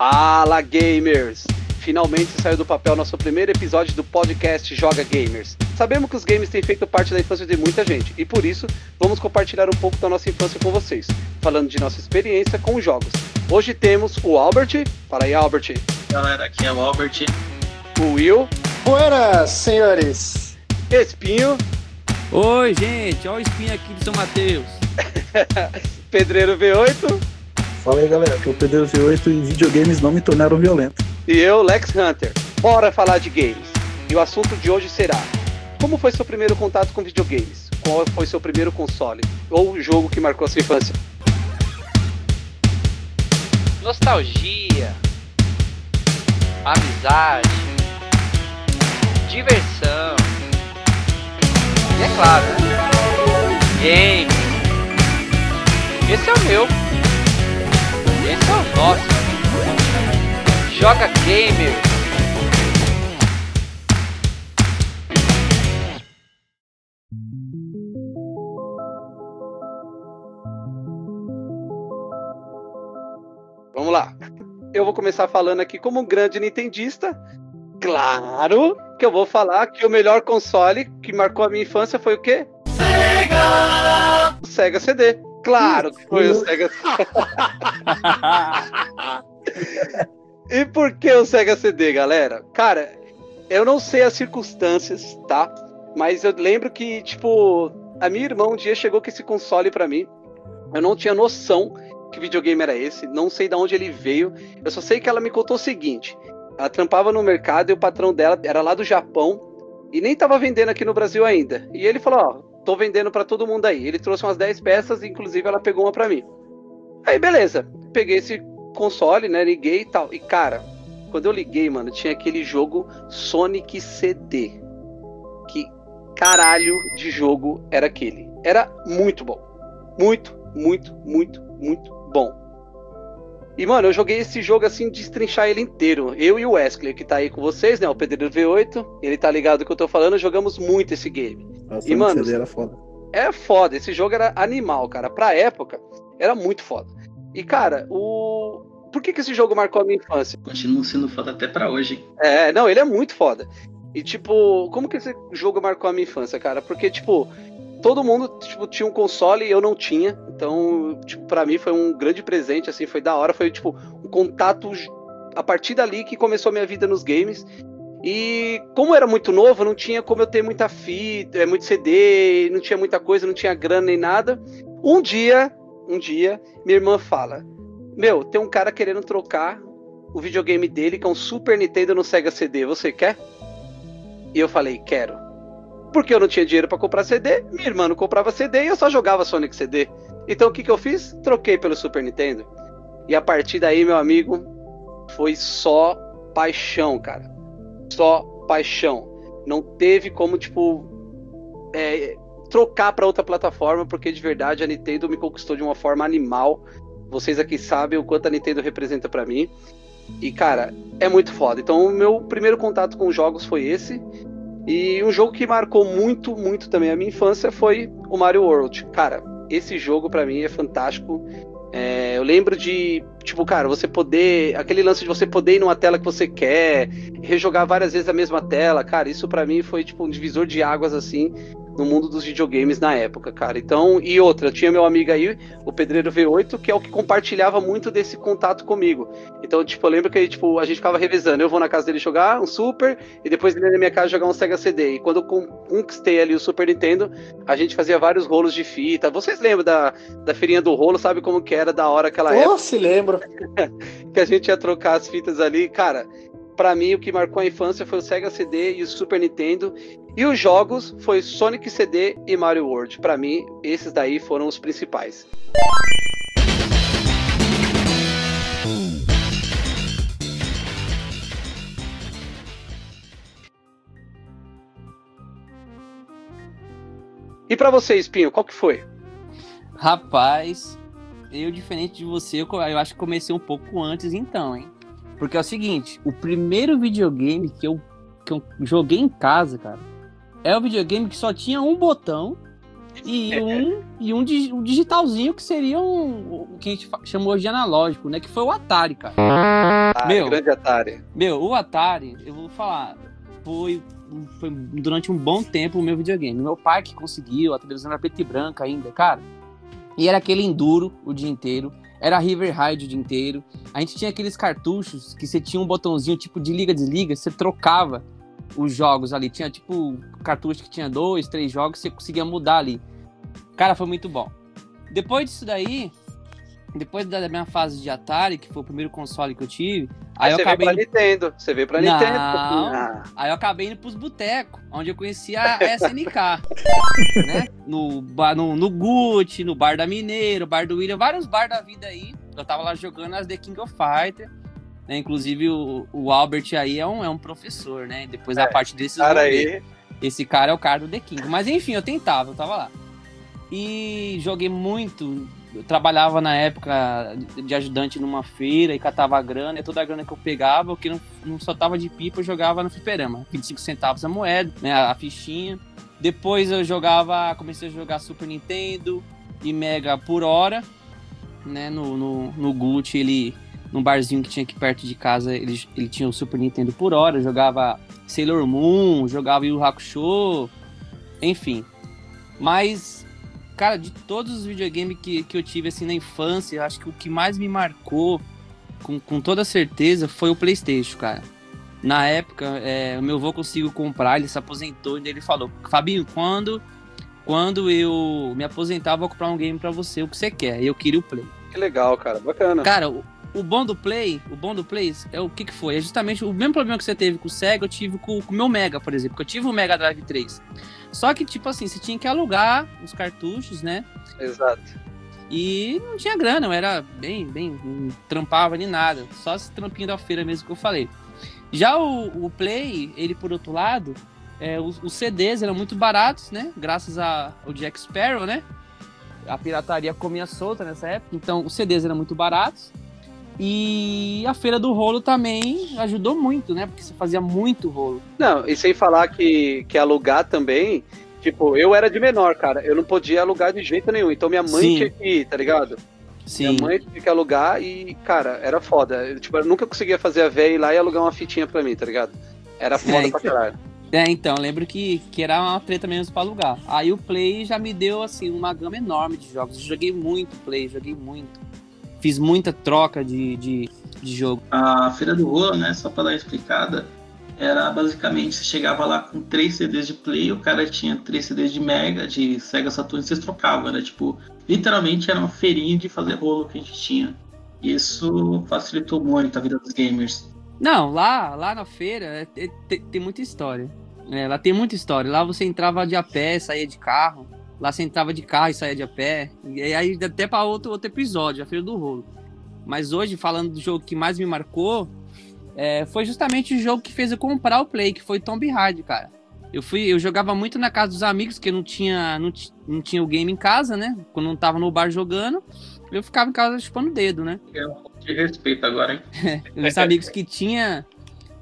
Fala gamers! Finalmente saiu do papel nosso primeiro episódio do podcast Joga Gamers. Sabemos que os games têm feito parte da infância de muita gente e por isso vamos compartilhar um pouco da nossa infância com vocês, falando de nossa experiência com os jogos. Hoje temos o Albert. Fala aí, Albert. Galera, aqui é o Albert. O Will. Buenas, senhores. Espinho. Oi, gente. Olha o Espinho aqui de São Mateus. Pedreiro V8. Fala aí, galera. É o Pedreiro V8 e videogames não me tornaram violento. E eu, Lex Hunter. Bora falar de games. E o assunto de hoje será: Como foi seu primeiro contato com videogames? Qual foi seu primeiro console? Ou jogo que marcou sua infância? nostalgia, amizade, diversão. E é claro, né? game. Esse é o meu. Nosso. Joga gamer. Vamos lá. Eu vou começar falando aqui como um grande nintendista. Claro que eu vou falar que o melhor console que marcou a minha infância foi o quê? Sega! O Sega CD. Claro que foi o Sega E por que o Sega CD, galera? Cara, eu não sei as circunstâncias, tá? Mas eu lembro que, tipo, a minha irmã um dia chegou com esse console para mim. Eu não tinha noção que videogame era esse, não sei de onde ele veio. Eu só sei que ela me contou o seguinte: ela trampava no mercado e o patrão dela era lá do Japão e nem tava vendendo aqui no Brasil ainda. E ele falou: Ó, tô vendendo para todo mundo aí. Ele trouxe umas 10 peças, inclusive ela pegou uma para mim. Aí beleza, peguei esse console, né? Liguei e tal. E cara, quando eu liguei, mano, tinha aquele jogo Sonic CD. Que caralho de jogo era aquele? Era muito bom. Muito, muito, muito, muito bom. E, mano, eu joguei esse jogo assim, destrinchar ele inteiro. Eu e o Wesley, que tá aí com vocês, né? O Pedreiro V8. Ele tá ligado que eu tô falando, jogamos muito esse game. Nossa, E, mano, CD era foda. É foda, esse jogo era animal, cara. Pra época, era muito foda. E, cara, o. Por que, que esse jogo marcou a minha infância? Continua sendo foda até pra hoje. É, não, ele é muito foda. E, tipo, como que esse jogo marcou a minha infância, cara? Porque, tipo, todo mundo tipo, tinha um console e eu não tinha. Então, tipo, pra mim foi um grande presente, assim, foi da hora. Foi, tipo, um contato a partir dali que começou a minha vida nos games. E como era muito novo, não tinha como eu ter muita fita, é, muito CD, não tinha muita coisa, não tinha grana nem nada. Um dia, um dia, minha irmã fala: Meu, tem um cara querendo trocar o videogame dele, que é um Super Nintendo no Sega CD, você quer? E eu falei, quero. Porque eu não tinha dinheiro para comprar CD, minha irmã não comprava CD e eu só jogava Sonic CD. Então o que, que eu fiz? Troquei pelo Super Nintendo. E a partir daí, meu amigo, foi só paixão, cara. Só paixão. Não teve como, tipo, é, trocar para outra plataforma, porque de verdade a Nintendo me conquistou de uma forma animal. Vocês aqui sabem o quanto a Nintendo representa para mim. E, cara, é muito foda. Então, o meu primeiro contato com jogos foi esse. E um jogo que marcou muito, muito também a minha infância foi o Mario World. Cara, esse jogo para mim é fantástico. É, eu lembro de, tipo, cara, você poder. Aquele lance de você poder ir numa tela que você quer, rejogar várias vezes a mesma tela, cara, isso para mim foi, tipo, um divisor de águas, assim, no mundo dos videogames na época, cara. Então, e outra, tinha meu amigo aí, o Pedreiro V8, que é o que compartilhava muito desse contato comigo. Então, tipo, eu lembro que tipo, a gente ficava revezando. Eu vou na casa dele jogar um Super, e depois ele ia na minha casa jogar um Sega CD. E quando eu conquistei ali o Super Nintendo, a gente fazia vários rolos de fita. Vocês lembram da, da feirinha do rolo, sabe como que era da hora aquela época? Oh, se lembro. que a gente ia trocar as fitas ali, cara. Pra mim, o que marcou a infância foi o Sega CD e o Super Nintendo. E os jogos foi Sonic CD e Mario World. Pra mim, esses daí foram os principais. E pra você, Espinho, qual que foi? Rapaz, eu, diferente de você, eu, eu acho que comecei um pouco antes então, hein? Porque é o seguinte, o primeiro videogame que eu, que eu joguei em casa, cara, é o videogame que só tinha um botão e um, e um, um digitalzinho que seria um, o que a gente chamou de analógico, né? Que foi o Atari, cara. Ah, Meu. grande Atari. Meu, o Atari, eu vou falar, foi, foi durante um bom tempo o meu videogame. Meu pai que conseguiu, a televisão era preta e branca ainda, cara. E era aquele enduro o dia inteiro. Era River Ride o dia inteiro. A gente tinha aqueles cartuchos que você tinha um botãozinho tipo de liga-desliga, você trocava os jogos ali. Tinha tipo cartucho que tinha dois, três jogos, você conseguia mudar ali. Cara, foi muito bom. Depois disso daí, depois da minha fase de Atari, que foi o primeiro console que eu tive, aí, eu você acabei veio pra Nintendo. Você veio pra Não. Nintendo. Ah, Aí eu acabei indo pros botecos, onde eu conheci a SNK, né? No, no, no Gucci, no Bar da Mineiro, Bar do William, vários bar da vida aí. Eu tava lá jogando as The King of Fighter. Né? Inclusive o, o Albert aí é um, é um professor, né? Depois a É, parte desses cara aí. esse cara é o cara do The King. Mas enfim, eu tentava, eu tava lá. E joguei muito. Eu trabalhava na época de ajudante numa feira e catava grana. E toda a grana que eu pegava, o que não, não só tava de pipa, eu jogava no fliperama. 25 centavos a moeda, né, a fichinha. Depois eu jogava, comecei a jogar Super Nintendo e Mega por hora. Né, no, no, no Gucci, ele, num barzinho que tinha aqui perto de casa, ele, ele tinha o Super Nintendo por hora. Jogava Sailor Moon, jogava Yu Hakusho, enfim. Mas, cara, de todos os videogames que, que eu tive assim na infância, eu acho que o que mais me marcou, com, com toda certeza, foi o PlayStation, cara. Na época, é, o meu avô conseguiu comprar, ele se aposentou e ele falou: Fabinho, quando, quando eu me aposentar, vou comprar um game pra você, o que você quer. E eu queria o Play. Que legal, cara. Bacana. Cara, o, bom do Play, o bom do Play é o que que foi? É justamente o mesmo problema que você teve com o Sega, eu tive com, com o meu Mega, por exemplo, que eu tive o Mega Drive 3. Só que, tipo assim, você tinha que alugar os cartuchos, né? Exato. E não tinha grana, eu era bem, bem, não trampava nem nada. Só esse trampinho da feira mesmo que eu falei. Já o, o Play, ele por outro lado, é, os, os CDs eram muito baratos, né? Graças a- ao Jack Sparrow, né? A pirataria comia solta nessa época, então os CDs eram muito baratos. E a feira do rolo também ajudou muito, né? Porque você fazia muito rolo. Não, e sem falar que, que alugar também. Tipo, eu era de menor, cara. Eu não podia alugar de jeito nenhum. Então minha mãe Sim. tinha que ir, tá ligado? Sim. Minha mãe tinha que alugar e, cara, era foda. Eu, tipo, eu nunca conseguia fazer a véia ir lá e alugar uma fitinha pra mim, tá ligado? Era foda É, pra caralho. É, então, eu lembro que, que era uma treta mesmo pra alugar. Aí o Play já me deu, assim, uma gama enorme de jogos. Eu joguei muito Play, joguei muito. Fiz muita troca de, de, de jogo. A Feira do Rolo, né, só pra dar explicada, era basicamente, você chegava lá com três CDs de Play, o cara tinha três CDs de Mega, de Sega Saturn, e vocês trocavam, era tipo, literalmente era uma feirinha de fazer rolo que a gente tinha. Isso facilitou muito a vida dos gamers. Não, lá, lá na feira é- é- tem, tem muita história. É, lá tem muita história. Lá você entrava de a pé, saía de carro. Lá você entrava de carro e saía de a pé. E aí até para outro, outro episódio, a Feira do Rolo. Mas hoje, falando do jogo que mais me marcou, é, foi justamente o jogo que fez eu comprar o Play, que foi Tomb Raider, cara. Eu fui, eu jogava muito na casa dos amigos, que não tinha, não, não tinha o game em casa, né? Quando não tava no bar jogando, eu ficava em casa chupando o dedo, né? É um pouco de respeito agora, hein? Os amigos que tinha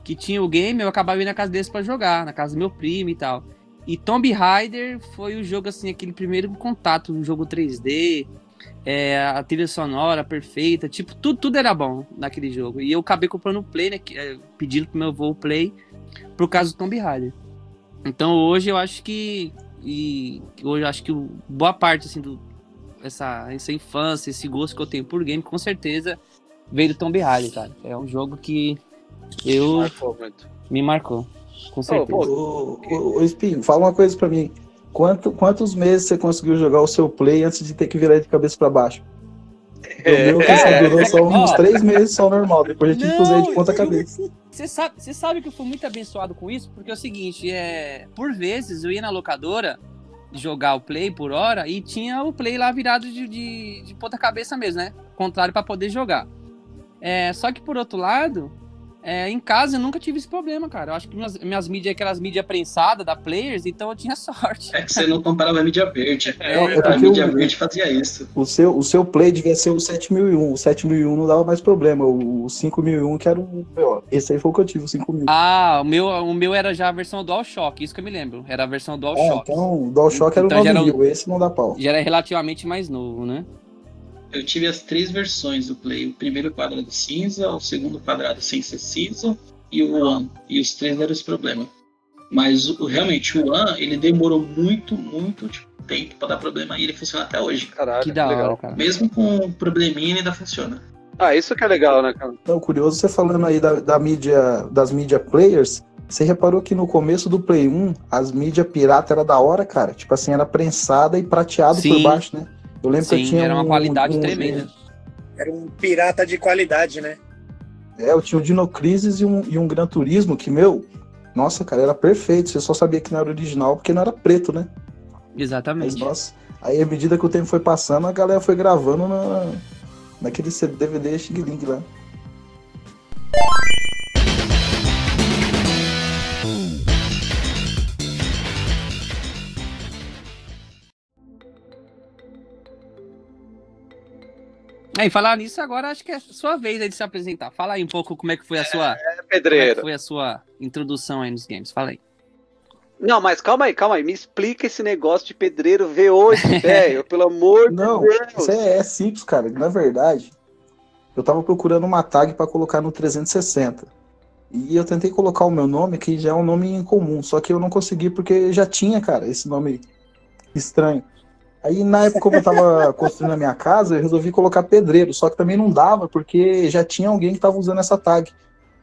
que tinha o game, eu acabava indo na casa deles pra jogar, na casa do meu primo e tal. E Tomb Raider foi o jogo assim, aquele primeiro contato, um jogo 3D, é, a trilha sonora perfeita, tipo, tudo, tudo era bom naquele jogo. E eu acabei comprando o Play, né, é, pedindo pro meu avô o Play, por causa do Tomb Raider. Então hoje eu acho que e hoje eu acho que boa parte assim do essa, essa infância, esse gosto que eu tenho por game, com certeza veio do Tomb Raider, cara. É um jogo que eu Marcou muito. me marcou, com certeza. Ô, ô, ô, Espinho, fala uma coisa pra mim. Quanto, quantos meses você conseguiu jogar o seu play antes de ter que virar de cabeça pra baixo? O meu que só durou só uns três meses só normal. Depois eu tive que usar de ponta cabeça. Você sabe, você sabe que eu fui muito abençoado com isso, porque é o seguinte, é, por vezes eu ia na locadora jogar o play por hora e tinha o play lá virado de, de, de ponta cabeça mesmo, né? Contrário para poder jogar. É, só que por outro lado, É, em casa eu nunca tive esse problema, cara. Eu acho que minhas, minhas mídias, aquelas mídias prensadas da Players, então eu tinha sorte. É que você não comprava a mídia verde. É, é a porque mídia o- verde fazia isso. O seu, o seu play devia ser o 7001. O 7001 não dava mais problema. O, o 5001 que era o. ó, Esse aí foi o que eu tive, o 5000. Ah, o meu, o meu era já a versão DualShock, isso que eu me lembro. Era a versão É, DualShock. então o DualShock era Então o já era 9000. Esse não dá pau. Já era relativamente mais novo, né? Eu tive as três versões do Play. O primeiro quadrado cinza, o segundo quadrado sem ser cinza e o One. E os três deram esse problema. Mas o- realmente o One, ele demorou muito, muito tipo, tempo pra dar problema e ele funciona até hoje. Caralho, que da hora, legal. cara. Mesmo com um probleminha, ele ainda funciona. Ah, isso que é legal, né, cara? Então, curioso, você falando aí da, da mídia, das mídia players, você reparou que no começo do Play 1, as mídias pirata era da hora, cara? Tipo assim, era prensada e prateado Sim. por baixo, né? Eu lembro que eu Sim, tinha era uma um- qualidade um- tremenda. Era um pirata de qualidade, né? É, eu tinha o Dino Crisis e um, e um Gran Turismo que, meu, nossa, cara, era perfeito. Você só sabia que não era original porque não era preto, né? Mas, Exatamente. nossa, aí à medida que o tempo foi passando, a galera foi gravando na, naquele DVD Xing Ling lá. É, e falar nisso agora, acho que é sua vez aí de se apresentar. Fala aí um pouco como é que foi a sua, É como é que pedreiro. foi a sua introdução aí nos games. Fala aí. Não, mas calma aí, calma aí. Me explica esse negócio de pedreiro V8, velho. Pelo amor Não, de Deus. isso é, é simples, cara. Na verdade, eu tava procurando uma tag pra colocar no 360. E eu tentei colocar o meu nome, que já é um nome incomum, só que eu não consegui porque já tinha, cara, esse nome estranho. Aí na época, como eu tava construindo a minha casa, eu resolvi colocar pedreiro, só que também não dava, porque já tinha alguém que tava usando essa tag.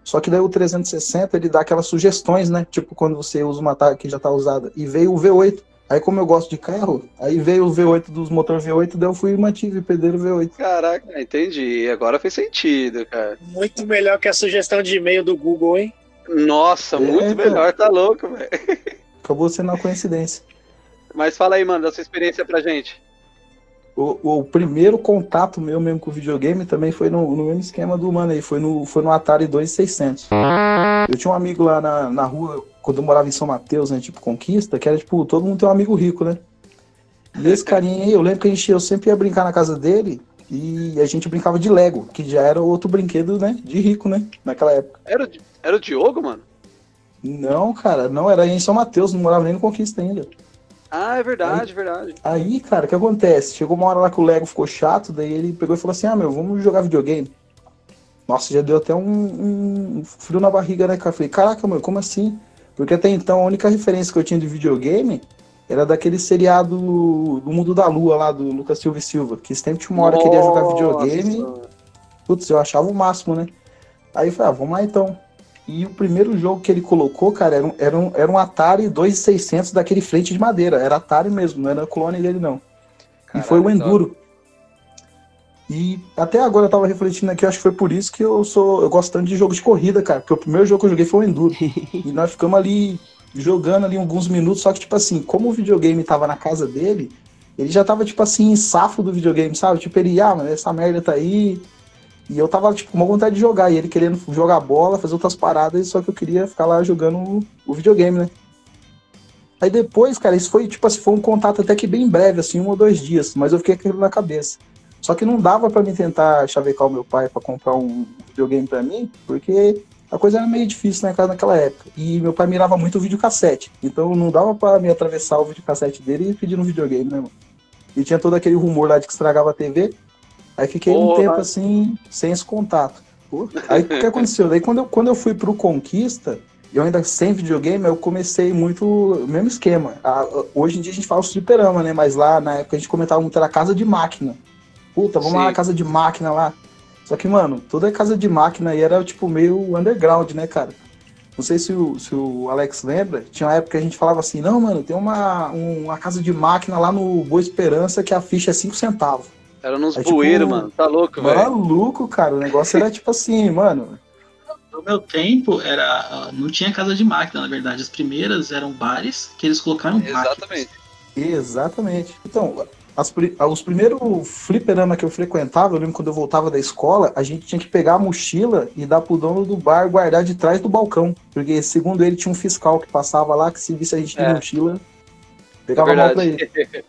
Só que daí o 360 ele dá aquelas sugestões, né? Tipo quando você usa uma tag que já tá usada. E veio o V8. Aí como eu gosto de carro, aí veio o V8 dos motor V8, daí eu fui e mantive pedreiro V8. Caraca, entendi. Agora fez sentido, cara. Muito melhor que a sugestão de e-mail do Google, hein? Nossa, É, muito então. melhor, tá louco, velho. Acabou sendo uma coincidência. Mas fala aí, mano, da sua experiência pra gente. O, o primeiro contato meu mesmo com o videogame também foi no, no mesmo esquema do mano aí, foi no, foi no Atari 2600. Eu tinha um amigo lá na, na rua, quando eu morava em São Mateus, né, tipo Conquista, que era tipo, todo mundo tem um amigo rico, né? E esse carinha aí, eu lembro que a gente, eu sempre ia brincar na casa dele e a gente brincava de Lego, que já era outro brinquedo, né, de rico, né, naquela época. Era o, era o Diogo, mano? Não, cara, não, era em São Mateus, não morava nem no Conquista ainda. Ah, é verdade, verdade. Aí, cara, o que acontece? Chegou uma hora lá que o Lego ficou chato, daí ele pegou e falou assim: Ah, meu, vamos jogar videogame. Nossa, já deu até um, um frio na barriga, né, cara? Falei, caraca, meu, como assim? Porque até então a única referência que eu tinha de videogame era daquele seriado do Mundo da Lua lá, do Lucas Silva e Silva, que sempre tinha uma hora que ele ia jogar videogame. Putz, eu achava o máximo, né? Aí eu falei, ah, vamos lá então. E o primeiro jogo que ele colocou, cara, era um, era um, era um Atari 2600 daquele frente de madeira. Era Atari mesmo, não era clone dele, não. e foi o Caralho, Enduro. E até agora eu tava refletindo aqui, acho que foi por isso que eu sou. Eu gosto tanto de jogo de corrida, cara. Porque o primeiro jogo que eu joguei foi o Enduro. e nós ficamos ali jogando ali alguns minutos, só que, tipo assim, como o videogame tava na casa dele, ele já tava, tipo assim, safo do videogame, sabe? Tipo, ele, ah, mano, essa merda tá aí. E eu tava, tipo, com uma vontade de jogar. E ele querendo jogar bola, fazer outras paradas, só que eu queria ficar lá jogando o, videogame, né? Aí depois, cara, isso foi, tipo assim, foi um contato até que bem breve, assim, um ou dois dias. Mas eu fiquei com aquilo na cabeça. Só que não dava pra me tentar chavecar o meu pai pra comprar um videogame pra mim, porque a coisa era meio difícil né, naquela época. E meu pai mirava muito o videocassete. Então não dava pra me atravessar o videocassete dele e pedir um videogame, né, mano? E tinha todo aquele rumor lá de que estragava a TV. Aí fiquei um Porra. tempo assim, sem esse contato. Aí o que aconteceu? Daí quando eu, quando eu fui pro Conquista, eu ainda sem videogame, eu comecei muito o mesmo esquema. Ah, hoje em dia a gente fala fliperama, né? Mas lá na época a gente comentava muito, era casa de máquina. Puta, vamos lá Sim. na casa de máquina lá. Só que, mano, toda casa de máquina aí era tipo meio underground, né, cara? Não sei se o, se o Alex lembra, tinha uma época que a gente falava assim, não, mano, tem uma, um- uma casa de máquina lá no Boa Esperança que a ficha é 5 centavos. Era nos É tipo- bueiros, mano. Tá louco, velho. Maluco, cara, o negócio era tipo assim, mano. No meu tempo, era não tinha casa de máquina, na verdade. As primeiras eram bares que eles colocaram máquinas. Exatamente. Exatamente. Então, as pri- os primeiros fliperama que eu frequentava, eu lembro quando eu voltava da escola, a gente tinha que pegar a mochila e dar pro dono do bar guardar de trás do balcão. Porque, segundo ele, tinha um fiscal que passava lá, que se visse a gente de É. mochila, É pegava mal pra ele.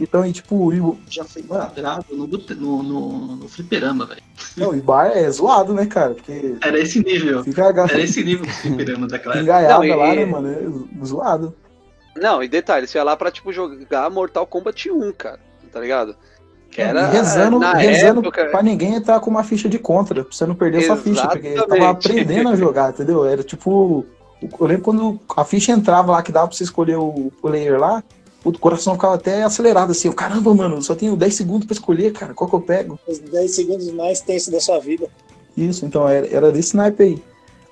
Então, e tipo, e Já foi quadrado no, no, no, no fliperama, velho. não, e bar é zoado, né, cara? Porque Era esse nível. fica Era esse nível do fliperama daquela época. engaiada Não, e- lá, né, mano? É zoado. Não, e detalhe, você ia lá pra, tipo, jogar Mortal Kombat 1, cara. Tá ligado? Que era. Rezando, na rezando época, pra ninguém entrar com uma ficha de contra, pra você não perder sua ficha, porque ele tava Exatamente. aprendendo a jogar, entendeu? Era tipo. Eu lembro quando a ficha entrava lá, que dava pra você escolher o player lá, o coração ficava até acelerado assim. Eu, Caramba, mano, só tenho 10 segundos pra escolher, cara, qual que eu pego? Os 10 segundos mais tensos da sua vida. Isso, então era, era desse naipe aí.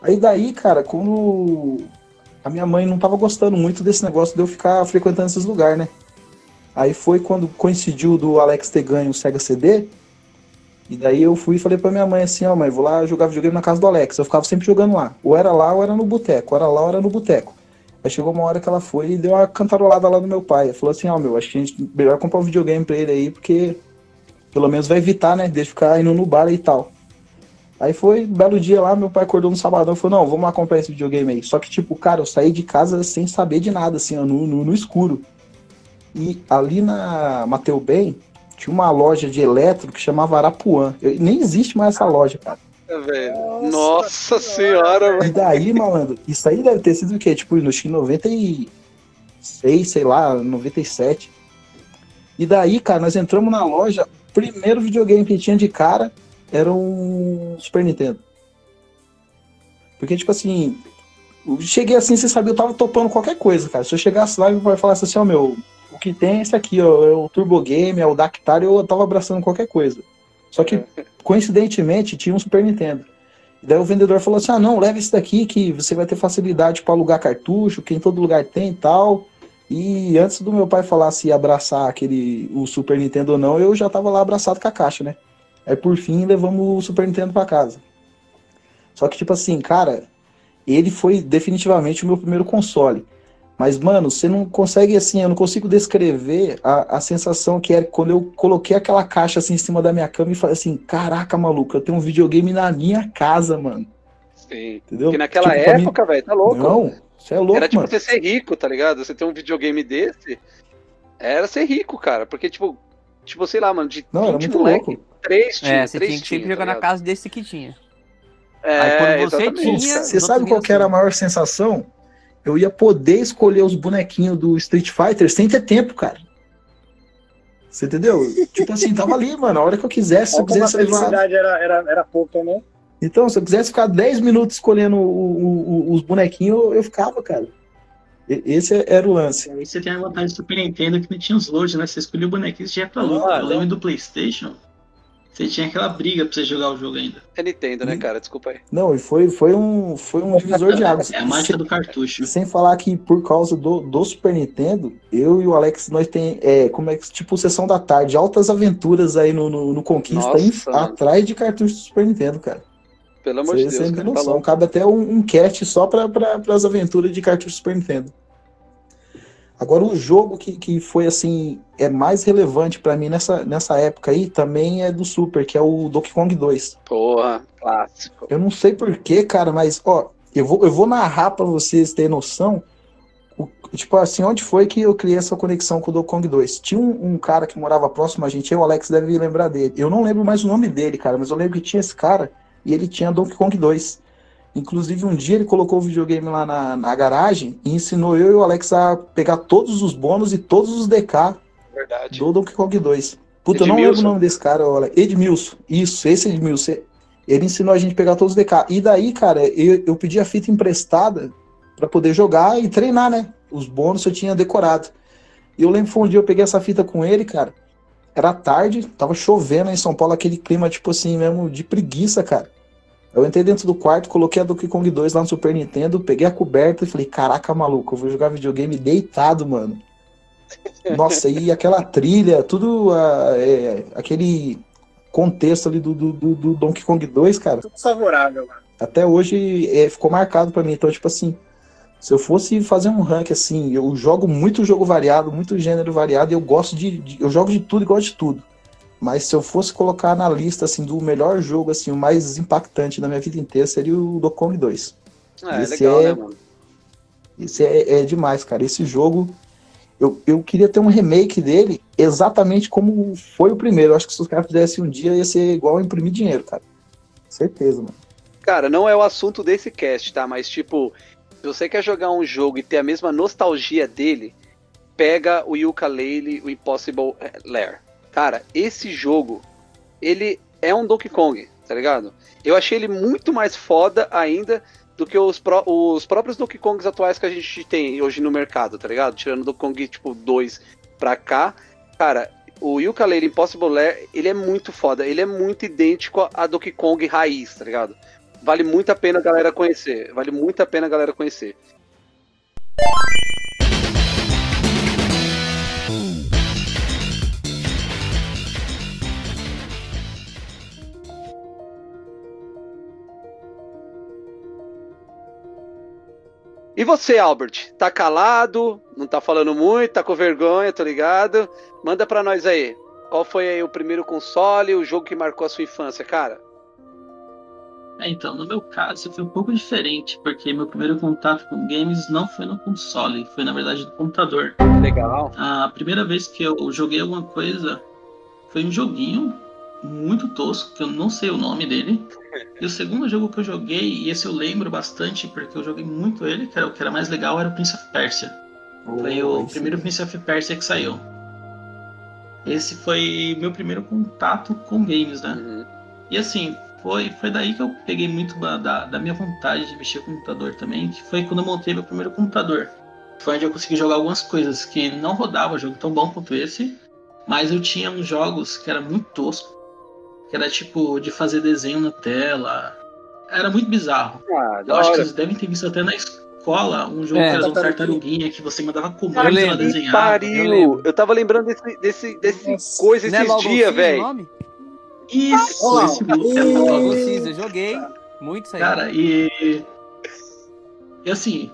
Aí daí, cara, como a minha mãe não tava gostando muito desse negócio de eu ficar frequentando esses lugares, né? Aí foi quando coincidiu do Alex ter ganho o Sega CD. E daí eu fui e falei pra minha mãe assim, ó, mãe, vou lá jogar videogame na casa do Alex. Eu ficava sempre jogando lá. Ou era lá ou era no boteco. Ou era lá ou era no boteco. Aí chegou uma hora que ela foi e deu uma cantarolada lá no meu pai. Falou assim, ó, meu, acho que a gente melhor comprar um videogame pra ele aí, porque pelo menos vai evitar, né, de ficar indo no bar e tal. Aí foi, belo dia lá, meu pai acordou no sabadão e falou, não, vamos lá comprar esse videogame aí. Só que, tipo, cara, eu saí de casa sem saber de nada, assim, ó, no, no, no escuro. E ali na Mateu Bem, tinha uma loja de eletro que chamava Arapuã. Eu- nem existe mais essa loja, cara. Velho. Nossa Nossa senhora, E velho. daí, malandro, isso aí deve ter sido o quê? Tipo, no X 96, sei lá, 97. E daí, cara, nós entramos na loja, primeiro videogame que tinha de cara era um Super Nintendo. Porque, tipo assim, eu cheguei assim, você sabia, eu tava topando qualquer coisa, cara. Se eu chegasse lá e meu pai falasse assim, ó, meu, o que tem é esse aqui, ó, é o Turbo Game, é o Dactar, eu tava abraçando qualquer coisa. Só que, coincidentemente, tinha um Super Nintendo. E daí o vendedor falou assim: ah, não, leva esse daqui que você vai ter facilidade para alugar cartucho, que em todo lugar tem e tal. E antes do meu pai falar se abraçar aquele, o Super Nintendo ou não, eu já tava lá abraçado com a caixa, né? Aí por fim levamos o Super Nintendo para casa. Só que, tipo assim, cara, ele foi definitivamente o meu primeiro console. Mas, mano, você não consegue, assim, eu não consigo descrever a, a sensação que era quando eu coloquei aquela caixa assim em cima da minha cama e falei assim: caraca, maluco, eu tenho um videogame na minha casa, mano. Sim. Entendeu? Porque naquela Tipo, pra mim- época, velho, tá louco. Não, você é louco, era tipo mano. você ser rico, tá ligado? Você ter um videogame desse, era ser rico, cara. Porque, tipo, tipo, sei lá, mano, de Não, era 20 muito moleque, louco. três tinha, É, você três tinha que sempre tinha, jogar tá na casa desse que tinha. É, Aí quando você exatamente, tinha-. Você sabe qual que era a assim. maior sensação? Eu ia poder escolher os bonequinhos do Street Fighter sem ter tempo, cara. Você entendeu? tipo assim, tava ali, mano. A hora que eu quisesse, se eu como a quisesse levar. felicidade era, era, era pouca, né? Então, se eu quisesse ficar 10 minutos escolhendo o- o- o- os bonequinhos, eu, eu ficava, cara. E- Esse era o lance. Aí você tem a vantagem do Super Nintendo que não tinha os loads, né? Você escolhia o bonequinho e já ia pra. Ah, Eu lembro do Playstation, você tinha aquela briga pra você jogar o jogo ainda. É Nintendo, né, cara? Desculpa aí. Não, e foi, foi, um, foi um divisor de águas. É a mágica do cartucho. Sem falar que por causa do, do Super Nintendo, eu e o Alex, nós tem, é, como é que, tipo, sessão da tarde, altas aventuras aí no, no, no Conquista, Nossa, em- atrás de cartucho do Super Nintendo, cara. Pelo amor de Você, Deus, você não tem Tá noção. louco. Cabe até um, um cast só para pra, as aventuras de cartucho do Super Nintendo. Agora, o jogo que, que foi, assim, é mais relevante pra mim nessa, nessa época aí, também é do Super, que é o Donkey Kong 2. Porra, clássico. Eu não sei porquê, cara, mas, ó, eu vou, eu vou narrar pra vocês terem noção. o- tipo assim, onde foi que eu criei essa conexão com o Donkey Kong 2? Tinha um, um cara que morava próximo a gente, eu, o Alex deve lembrar dele. Eu não lembro mais o nome dele, cara, mas eu lembro que tinha esse cara e ele tinha Donkey Kong 2. Inclusive, um dia ele colocou o videogame lá na, na garagem e ensinou eu e o Alex a pegar todos os bônus e todos os DK Verdade. do Donkey Kong 2. Puta, eu não Edmilson? lembro o nome desse cara, olha. Edmilson. Isso, esse Edmilson. Ele ensinou a gente a pegar todos os DK. E daí, cara, eu, eu pedi a fita emprestada pra poder jogar e treinar, né? Os bônus eu tinha decorado. E eu lembro que foi um dia eu peguei essa fita com ele, cara. Era tarde, tava chovendo em São Paulo, aquele clima, tipo assim, mesmo de preguiça, cara. Eu entrei dentro do quarto, coloquei a Donkey Kong 2 lá no Super Nintendo, peguei a coberta e falei, caraca, maluco, eu vou jogar videogame deitado, mano. Nossa, e aquela trilha, tudo ah, é, aquele contexto ali do, do, do- do Donkey Kong 2, cara, Tudo favorável, mano. até hoje é, ficou marcado pra mim. Então, tipo assim, Se eu fosse fazer um rank assim, eu jogo muito jogo variado, muito gênero variado, e eu gosto de, de- Eu jogo de tudo e gosto de tudo. Mas se eu fosse colocar na lista assim, do melhor jogo, assim, o mais impactante da minha vida inteira, seria o Donkey Kong 2. É, Esse legal, é- né, mano? Isso é, é demais, cara. Esse jogo, eu, eu queria ter um remake dele exatamente como foi o primeiro. Eu acho que se os caras fizessem um dia, ia ser igual a imprimir dinheiro, cara. Certeza, mano. Cara, não é o assunto desse cast, tá? Mas, tipo, se você quer jogar um jogo e ter a mesma nostalgia dele, pega o Yooka-Laylee, o Impossible Lair. Cara, esse jogo, ele é um Donkey Kong, tá ligado? Eu achei ele muito mais foda ainda do que os, os próprios Donkey Kongs atuais que a gente tem hoje no mercado, tá ligado? Tirando Donkey Kong, tipo, 2 pra cá. Cara, o Yooka-Laylee Impossible Lair, ele é muito foda. Ele é muito idêntico a Donkey Kong raiz, tá ligado? Vale muito a pena a galera conhecer. Vale muito a pena a galera conhecer. E você, Albert? Tá calado? Não tá falando muito? Tá com vergonha, tô ligado? Manda pra nós aí. Qual foi aí o primeiro console, o jogo que marcou a sua infância, cara? É, então, no meu caso, foi um pouco diferente, porque meu primeiro contato com games não foi no console, foi na verdade no computador. Legal. A primeira vez que eu joguei alguma coisa foi um joguinho muito tosco, que eu não sei o nome dele. E o segundo jogo que eu joguei, e esse eu lembro bastante, porque eu joguei muito ele, que era o que era mais legal, era o Prince of Persia. Foi Oh, o aí sim. primeiro Prince of Persia que saiu. Esse foi meu primeiro contato com games, né? Uhum. E assim, foi, foi daí que eu peguei muito da, da, da minha vontade de mexer com o computador também, que foi quando eu montei meu primeiro computador. Foi onde eu consegui jogar algumas coisas que não rodava jogo tão bom quanto esse, mas eu tinha uns jogos que era muito tosco, que era tipo de fazer desenho na tela. Era muito bizarro. Ah, Eu acho que vocês devem ter visto até na escola um jogo É. que era um Tartaruguinha. que você mandava Eu comandos. Que desenhava. eu pariu! lembro. Eu tava lembrando desse, desse, desse Nossa. coisa é esses Logo dias, velho. Isso, Olha lá. esse Logo Seas, eu joguei muito isso aí. Cara, e. E assim,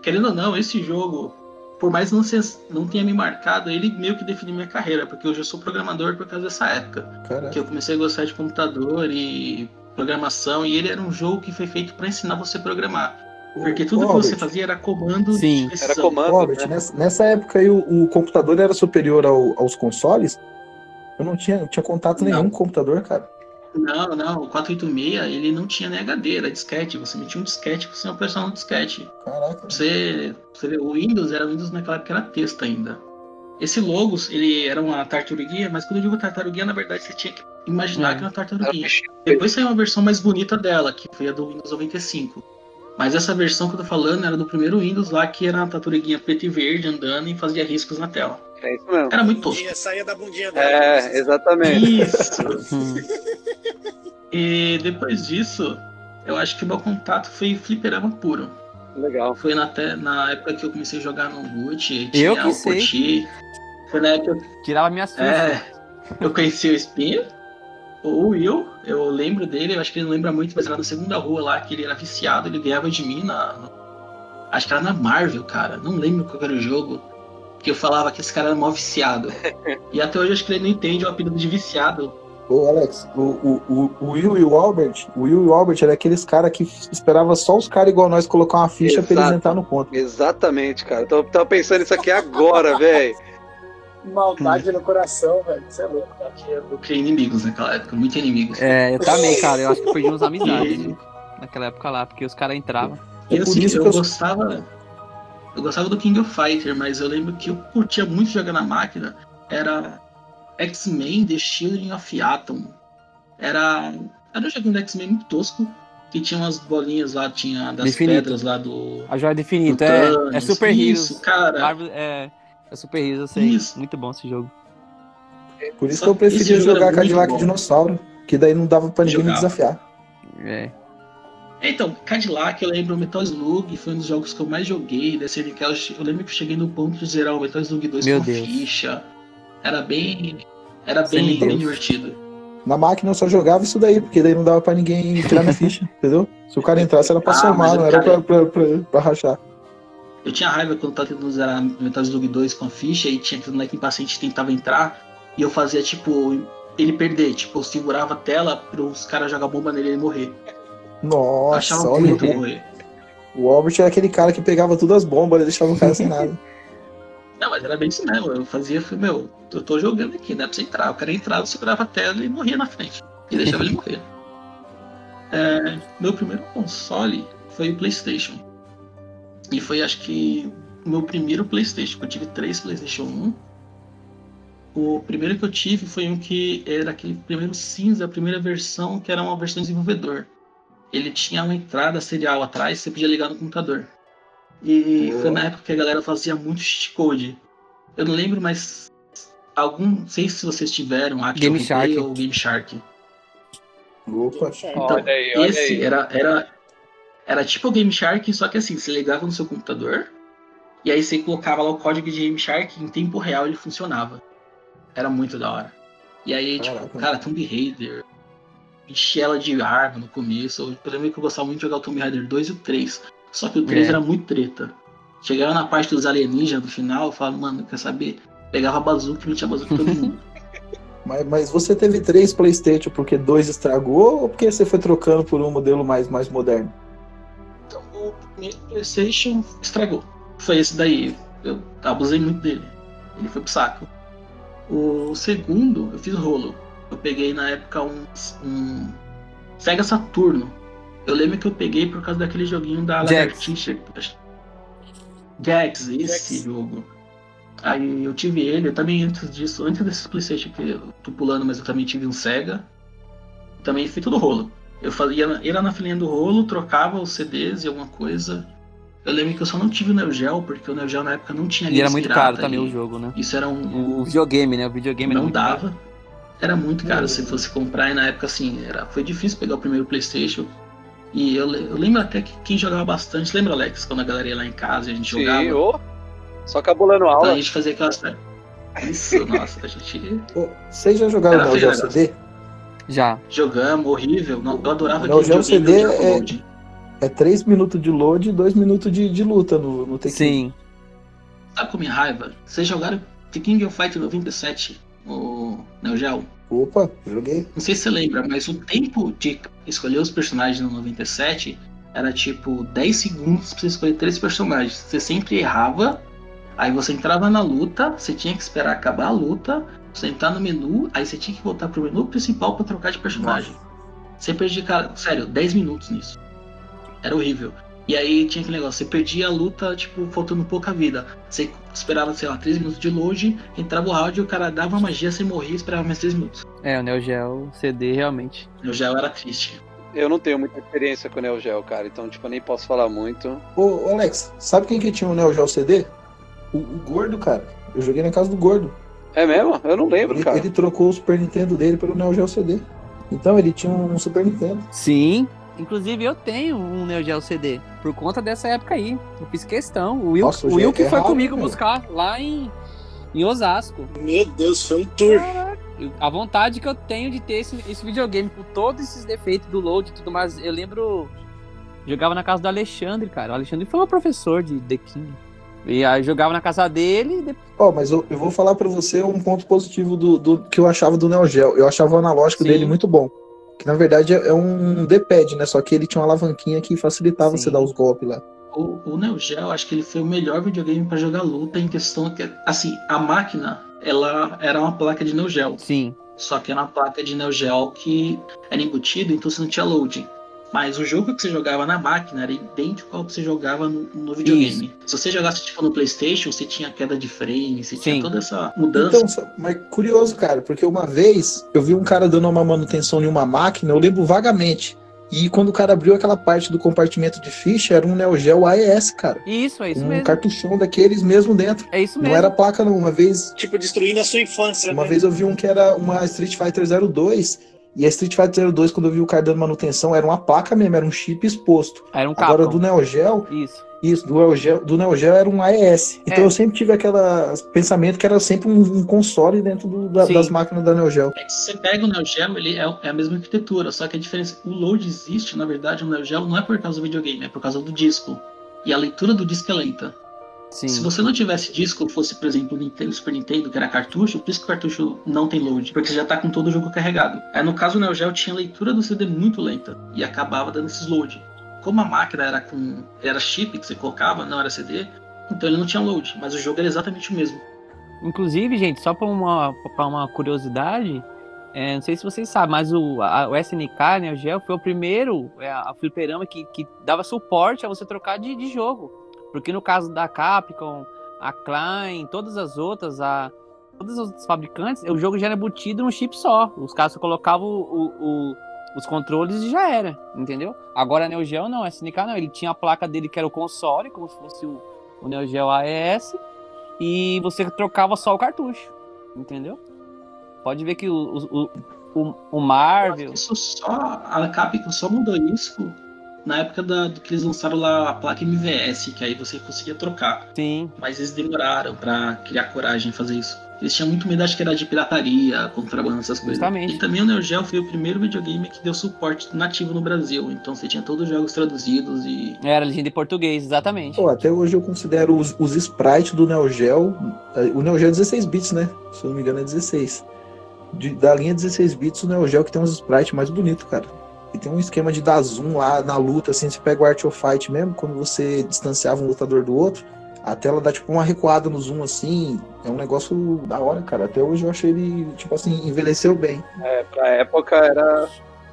querendo ou não, esse jogo, por mais não, ser, não tenha me marcado, ele meio que definiu minha carreira, porque hoje eu sou programador por causa dessa época. Que Caraca. eu comecei a gostar de computador e programação, e ele era um jogo que foi feito para ensinar você a programar. Porque tudo que você fazia era comando Sim. Era comando. né? nessa, nessa época aí o, o computador era superior ao- aos consoles. Eu não tinha, não tinha contato nenhum Não. com o computador, cara. Não, não, o 486 ele não tinha nem HD, era disquete. Você metia um disquete, você ia operar no disquete. Caraca. Você, você vê, o Windows era Windows naquela época era texto ainda. Esse Logos, ele era uma tartaruguinha, mas quando eu digo tartaruguinha, na verdade você tinha que imaginar É. que era uma tartaruguinha. Depois saiu uma versão mais bonita dela, que foi a do Windows 95. Mas essa versão que eu tô falando era do primeiro Windows lá, que era uma tartaruguinha preta e verde andando e fazia riscos na tela. É isso mesmo. Era muito tosco. Bundinha, saía da bundinha dela. É, exatamente. Isso! E depois disso, eu acho que o meu contato foi fliperama puro. Legal. Foi na, te- na época que eu comecei a jogar no Root, Eu que o sei. Poti. Foi na época Tirava minhas fichas. É, eu conheci o Espinho, o Will, eu lembro dele, eu acho que ele não lembra muito, mas era na segunda rua lá, que ele era viciado, ele ganhava de mim na. acho que era na Marvel, cara. Não lembro qual era o jogo. Que eu falava que esse cara era mó viciado. e até hoje acho que ele não entende o apelido de viciado. Ô, Alex, o, o, o, o Will e o Albert, o Will e o Albert era aqueles caras que esperava só os caras igual nós colocar uma ficha pra eles Exato. entrar no ponto. Exatamente, cara. Tava, tava pensando nisso aqui agora, velho. Maldade no coração, velho. Você é louco, cara. Eu criei inimigos naquela época, muitos inimigos. É, eu também, cara. Eu acho que perdi uns amizades viu? naquela época lá, porque os caras entravam. E É por assim, isso eu que eu- gostava. Eu gostava do King of Fighter, mas eu lembro que eu curtia muito jogar na máquina. Era X-Men The Children of Atom. Era. Era um joguinho do X-Men muito tosco. Que tinha umas bolinhas lá, tinha das Infinito. pedras lá do. A joia do é, é Super Isso, Heroes. cara. Marvel, é, é Super Heroes, eu sei. Isso. Muito bom esse jogo. Por isso Só que eu preferia jogar Cadillac bom. Dinossauro, que daí não dava pra ninguém me desafiar. É. Então, Cadillac, eu lembro Metal Slug, foi um dos jogos que eu mais joguei. Da série que eu, eu lembro que eu cheguei no ponto de zerar o Metal Slug 2 Meu com Deus. ficha. Era bem. Era bem, bem divertido. Na máquina eu só jogava isso daí, porque daí não dava pra ninguém tirar minha ficha, entendeu? Se o cara entrasse era pra Ah, somar, o não era cara- pra, pra, pra, pra rachar. Eu tinha raiva quando tava tentando zerar Metal Slug 2 com a ficha e tinha aquele moleque impaciente tentava entrar e eu fazia tipo ele perder, tipo, eu segurava a tela para os caras jogar bomba nele e ele morrer. Nossa, Achava olha. muito morrer. O Albert era aquele cara que pegava todas as bombas, ele deixava o cara sem nada. Não, mas era bem isso mesmo. Eu fazia, foi, meu, eu tô jogando aqui, não é pra você entrar. O cara entrava, eu segurava a tela e morria na frente. E deixava ele morrer. É, meu primeiro console foi o PlayStation. E foi, acho que, o meu primeiro PlayStation. Eu tive três PlayStation 1. O primeiro que eu tive foi um que era aquele primeiro cinza, a primeira versão, que era uma versão desenvolvedor. Ele tinha uma entrada serial atrás, você podia ligar no computador. E foi na época que a galera fazia muito cheat code. Eu não lembro, mas algum, não sei se vocês tiveram Action Game Shark. ou Game Shark. Opa. Então, Olha aí, olha esse aí. era, era, era tipo o Game Shark, só que assim, você ligava no seu computador e aí você colocava lá o código de Game Shark e em tempo real ele funcionava. Era muito da hora. E aí, tipo, Caraca. cara, Tomb Raider, enchia ela de arma no começo. Eu lembro que eu gostava muito de jogar o Tomb Raider 2 e o 3. Só que o 3 É. era muito treta. Chegava na parte dos alienígenas no final, eu falava, mano, quer saber? Pegava a bazuca e metia a bazuca todo mundo. Mas, mas você teve três Playstation porque dois estragou ou porque você foi trocando por um modelo mais, mais moderno? Então, o primeiro PlayStation estragou. Foi esse daí. Eu abusei muito dele. Ele foi pro saco. O segundo, eu fiz rolo. Eu peguei na época um, um Sega Saturno. Eu lembro que eu peguei por causa daquele joguinho da. Lagartixa. Jax, esse Jax. jogo. Aí eu tive ele, eu também antes disso, antes desses Playstation que eu tô pulando, mas eu também tive um Sega. Também fiz tudo rolo. Eu fazia, ia na filinha do rolo, trocava os CDs e alguma coisa. Eu lembro que eu só não tive o Neo Geo, porque o Neo Geo na época não tinha E era muito pirata, caro também e o jogo, né? Isso era um. O videogame, né? O videogame não muito caro. Era muito caro se fosse comprar, e na época assim, era, foi difícil pegar o primeiro Playstation. E eu, eu lembro até que quem jogava bastante, lembra Alex, quando a galera ia lá em casa e a gente Sim, jogava? ô. Só cabulando Então a aula. gente fazia aquelas. Isso, nossa, a gente Vocês já jogaram Era o CD? Já. jogamos, horrível. Não, eu adorava O Neo aquele Geo videogame CD é- Load. É 3 minutos de load e 2 minutos de, de luta no, no Tekken. Sim. Sabe com minha raiva? Vocês jogaram The King of Fight 97, o Neo Geo? Opa, joguei. Não sei se você lembra, mas o tempo de escolher os personagens no 97 era tipo 10 segundos pra você escolher três personagens. Você sempre errava, aí você entrava na luta, você tinha que esperar acabar a luta, você entrar no menu, aí você tinha que voltar pro menu principal pra trocar de personagem. Você perdia, sério, 10 minutos nisso. Era horrível. E aí tinha aquele negócio, você perdia a luta, tipo, faltando pouca vida. Você esperava, sei lá, 3 minutos de load, entrava o round, o cara dava magia, você morria e esperava mais 3 minutos. É, o Neo Geo CD realmente. Eu já era triste. Eu não tenho muita experiência com o Neo Geo, cara, então, tipo, eu nem posso falar muito. Ô, ô, Alex, sabe quem que tinha o Neo Geo CD? O, o Gordo, cara. Eu joguei na casa do Gordo. É mesmo? Eu não lembro, Ele, cara. ele trocou o Super Nintendo dele pelo Neo Geo CD. Então ele tinha um Super Nintendo. Sim. Inclusive eu tenho um Neo Geo CD. Por conta dessa época aí. Eu fiz questão. O Will, Nossa, o Will é- que é foi raro, comigo meu. buscar lá em, em Osasco. Meu Deus, foi um tour. A vontade que eu tenho de ter esse, esse videogame com todos esses defeitos do load e tudo mais. Eu lembro. Jogava na casa do Alexandre, cara. O Alexandre foi meu professor de The King. E aí eu jogava na casa dele e depois. Ó, mas eu, eu vou falar pra você um ponto positivo do, do que eu achava do Neo Geo. Eu achava o analógico Sim. dele muito bom. Que na verdade é, um D-pad, né? Só que ele tinha uma alavanquinha que facilitava Sim. você dar os golpes lá. O, o Neo Geo, acho que ele foi o melhor videogame pra jogar luta em questão que, assim, a máquina, ela era uma placa de Neo Geo. Sim. Só que era uma placa de Neo Geo que era embutida, então você não tinha loading. Mas o jogo que você jogava na máquina era idêntico ao que você jogava no, no videogame. Se você jogasse tipo no Playstation, você tinha queda de frame, você Sim. tinha toda essa mudança. Então, mas curioso, cara, porque uma vez eu vi um cara dando uma manutenção em uma máquina, eu lembro vagamente. E quando o cara abriu aquela parte do compartimento de ficha, era um Neo Geo AES, cara. Isso, é isso um mesmo. cartuchão daqueles mesmo dentro. É isso Não mesmo. era placa, não. Uma vez Tipo, destruindo a sua infância, Uma né? vez eu vi um que era uma Street Fighter 02, e a Street Fighter 02, quando eu vi o cara dando manutenção, era uma placa mesmo, era um chip exposto. Era um Agora Capcom. do Neo Geo, Isso. isso, do Neo Geo, do Neo Geo era um AES. Então É. eu sempre tive aquele pensamento que era sempre um, um console dentro do- da- das máquinas da Neo Geo. É que se você pega o Neo Geo, ele é, é a mesma arquitetura, só que a diferença, o load existe, na verdade, o Neo Geo não é por causa do videogame, é por causa do disco. E a leitura do disco é lenta. Sim. Se você não tivesse disco, fosse, por exemplo, o Nintendo, Super Nintendo, que era cartucho, por isso que o cartucho não tem load, porque você já tá com todo o jogo carregado. Aí no caso o Neo Geo tinha leitura do CD muito lenta e acabava dando esses load. Como a máquina era com era chip que você colocava, não era CD, então ele não tinha load, mas o jogo era exatamente o mesmo. Inclusive, gente, só pra uma, pra uma curiosidade, é, não sei se vocês sabem, mas o, a- o SNK, né, o Geo, foi o primeiro é, a fliperama que, que dava suporte a você trocar de, de jogo. Porque no caso da Capcom, a Klein, todas as outras, a, todos os outros fabricantes, o jogo já era embutido num chip só. Os caras só colocavam o- o- o- os controles e já era, entendeu? Agora a Neo Geo não, a SNK não, ele tinha a placa dele que era o console, como se fosse o, o Neo Geo AES, e você trocava só o cartucho, entendeu? Pode ver que o, o, o, o Marvel. Isso só. A Capcom só mudou isso na época da, do que eles lançaram lá a placa MVS, que aí você conseguia trocar. Sim, Mas eles demoraram pra criar coragem de fazer isso. Eles tinham muito medo, acho que era de pirataria, contrabando, essas coisas. Justamente. E também o Neo Geo foi o primeiro videogame que deu suporte nativo no Brasil. Então você tinha todos os jogos traduzidos e. era legenda em português, exatamente. Pô, até hoje eu considero os, os sprites do Neo Geo. eh, O Neo Geo é 16 bits, né? Se eu não me engano, é 16. De- da linha 16 bits, o Neo Geo que tem uns sprites mais bonitos, cara. E tem um esquema de dar zoom lá na luta, assim, você pega o Art of Fight mesmo, quando você distanciava um lutador do outro, a tela dá tipo uma recuada no zoom, assim. É um negócio da hora, cara. Até hoje eu achei ele, tipo assim, envelheceu bem. É, pra época era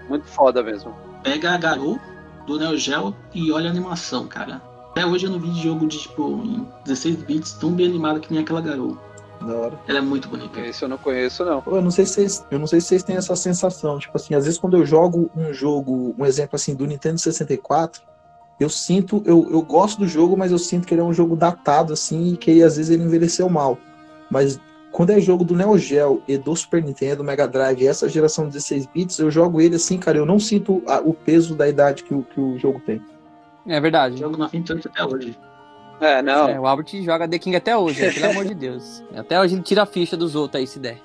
muito foda mesmo. Pega a Garou do Neo Geo e olha a animação, cara. Até hoje eu não vi jogo de tipo em 16 bits tão bem animado que nem aquela Garou. Da hora. Ela é muito bonita. Esse eu não conheço, não. Pô, Eu não sei se vocês, eu não sei se vocês têm essa sensação, tipo assim, às vezes quando eu jogo um jogo, um exemplo assim do Nintendo 64, eu sinto, eu, eu gosto do jogo, mas eu sinto que ele é um jogo datado assim e que às vezes ele envelheceu mal. Mas quando é jogo do Neo Geo e do Super Nintendo, Mega Drive, essa geração de 16 bits, eu jogo ele assim, cara, eu não sinto a- o peso da idade que o, que o jogo tem. É verdade. Jogo 98 até hoje. É, não. É, o Albert joga The King até hoje, né? pelo amor de Deus. Até hoje ele tira a ficha dos outros aí, se der.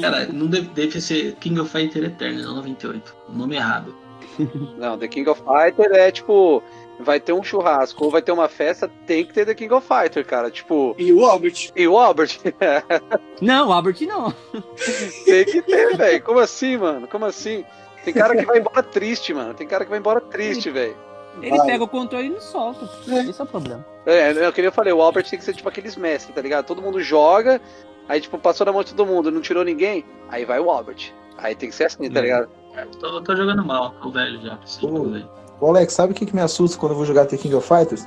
Cara, não deve, deve ser King of Fighter Eternal, não 98. O nome errado. Não, The King of Fighter é tipo. Vai ter um churrasco ou vai ter uma festa, tem que ter The King of Fighter, cara. Tipo. E o Albert? E o Albert? Não, o Albert não. tem que ter, velho. Como assim, mano? Como assim? Tem cara que vai embora triste, mano. Tem cara que vai embora triste, velho. Ele Vai. pega o controle e não solta. Esse é o problema. É, eu queria falar, o Albert tem que ser tipo aqueles mestres, tá ligado? Todo mundo joga, aí tipo, passou na mão de todo mundo, não tirou ninguém, aí vai o Albert. Aí tem que ser assim, tá É. ligado? Tô, tô jogando mal, tô velho já. fazer. Ô, Alex, sabe o que, que me assusta quando eu vou jogar The King of Fighters?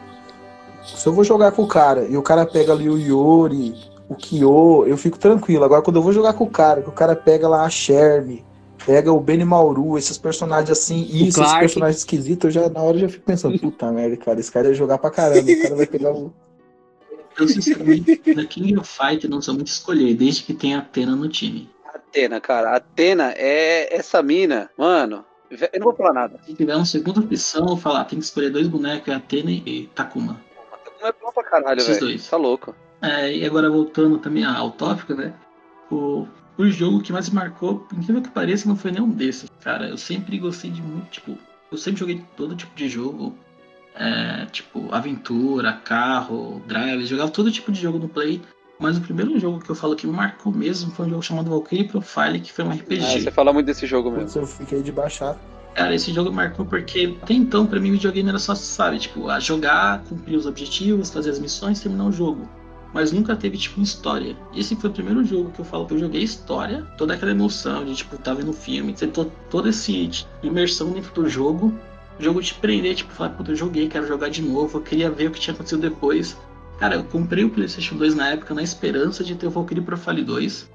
Se eu vou jogar com o cara e o cara pega ali o Yori, o Kyo, eu fico tranquilo. Agora, quando eu vou jogar com o cara, que o cara pega lá a Shermie, pega o Benny Mauru, esses personagens assim, e esses Clark. personagens esquisitos, eu já na hora eu já fico pensando, puta merda, cara, esse cara ia jogar pra caramba, o cara vai pegar o. Eu, sinceramente, na King of Fighter não sou muito escolher, desde que tenha Atena no time. Atena, cara. Atena é essa mina, mano. Eu não vou falar nada. Se tiver uma segunda opção, eu falar, tem que escolher dois bonecos, é Atena e Takuma. Não é bom pra caralho, Esses velho. dois. Tá louco. É, e agora voltando também ao tópico, né? O, o jogo que mais me marcou, por incrível que pareça, não foi nenhum desses, cara. Eu sempre gostei de muito, tipo, eu sempre joguei todo tipo de jogo. É, tipo, aventura, carro, drive, jogava todo tipo de jogo no Play. Mas o primeiro jogo que eu falo que me marcou mesmo foi um jogo chamado Valkyrie Profile, que foi um Ah, RPG. você fala muito desse jogo mesmo. Putz, eu fiquei de baixar. Cara, esse jogo marcou porque até então, pra mim, videogame era só, sabe, tipo, a jogar, cumprir os objetivos, fazer as missões, terminar o jogo. Mas nunca teve, tipo, história. Esse foi o primeiro jogo que eu falo que eu joguei história, toda aquela emoção de, tipo, tá vendo filme, ter to toda essa imersão dentro do jogo. O jogo te prender, tipo, falar, puta, eu joguei, quero jogar de novo, eu queria ver o que tinha acontecido depois. Cara, eu comprei o PlayStation 2 na época na esperança de ter o Valkyrie Profile 2.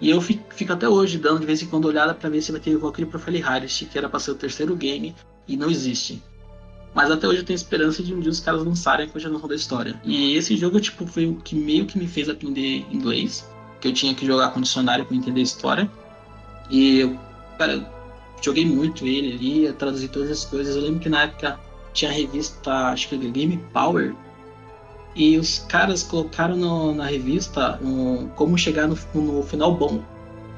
E eu fico, fico até hoje dando de vez em quando olhada pra ver se vai ter o Valkyrie Profile Hardest, que era pra ser o terceiro game, e não existe. Mas até hoje eu tenho esperança de um dia os caras lançarem a continuação da história. E esse jogo, tipo, foi o que meio que me fez aprender inglês, que eu tinha que jogar com dicionário pra entender a história. E eu, cara, joguei muito ele ali, traduzi todas as coisas. Eu lembro que na época tinha a revista, acho que Game Power, e os caras colocaram no- na revista um, como chegar no, no final bom.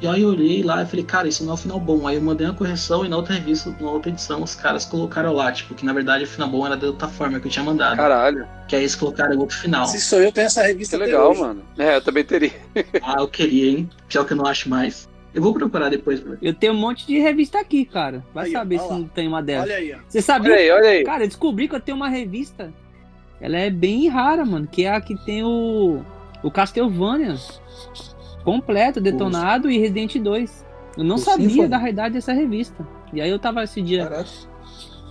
E aí eu olhei lá e falei, cara, isso não é o final bom. Aí eu mandei uma correção e na outra revista, na outra edição, os caras colocaram lá, tipo, que na verdade o final bom era de outra forma que eu tinha mandado. Caralho, Que aí eles colocaram outro final. Se sou eu, tenho essa que revista até legal, hoje. mano. É, eu também teria. Ah, eu queria, hein? Pior que eu não acho mais. Eu vou procurar depois. Eu tenho um monte de revista aqui, cara. Vai Aí, saber se lá. não tem uma delas. Olha aí, ó. Você sabia? Olha aí, olha aí. Cara, eu descobri que eu tenho uma revista. Ela é bem rara, mano. Que é a que tem o. O Castlevania. Completo, detonado e Resident 2. Eu não O sabia Symphony? da realidade dessa revista. E aí eu tava esse dia. Caraca.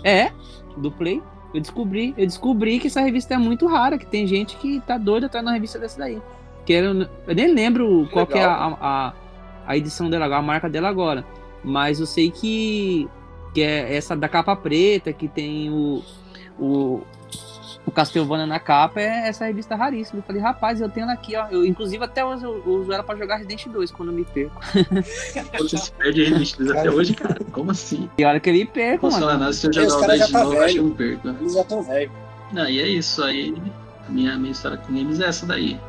É, do Play. Eu descobri, eu descobri que essa revista é muito rara, que tem gente que tá doida atrás de uma revista dessa daí. Que era, eu nem lembro qual que é a, a, a edição dela, a marca dela agora. Mas eu sei que, que é essa da capa preta, que tem o, o, o Castlevania na capa, é essa revista raríssima. Eu falei, rapaz, eu tenho ela aqui, ó. Eu, inclusive, até hoje eu uso ela pra jogar Resident 2 quando eu me perco. Você se perde Resident 2 até hoje, cara. Como assim? E olha que eu me perco, Posso mano. falar nada se eu jogar o caras 10 já de tá novo, eu acho que eu velho. não perco. Eles já estão velhos. Não, e é isso. Aí a minha, minha história com games é essa daí.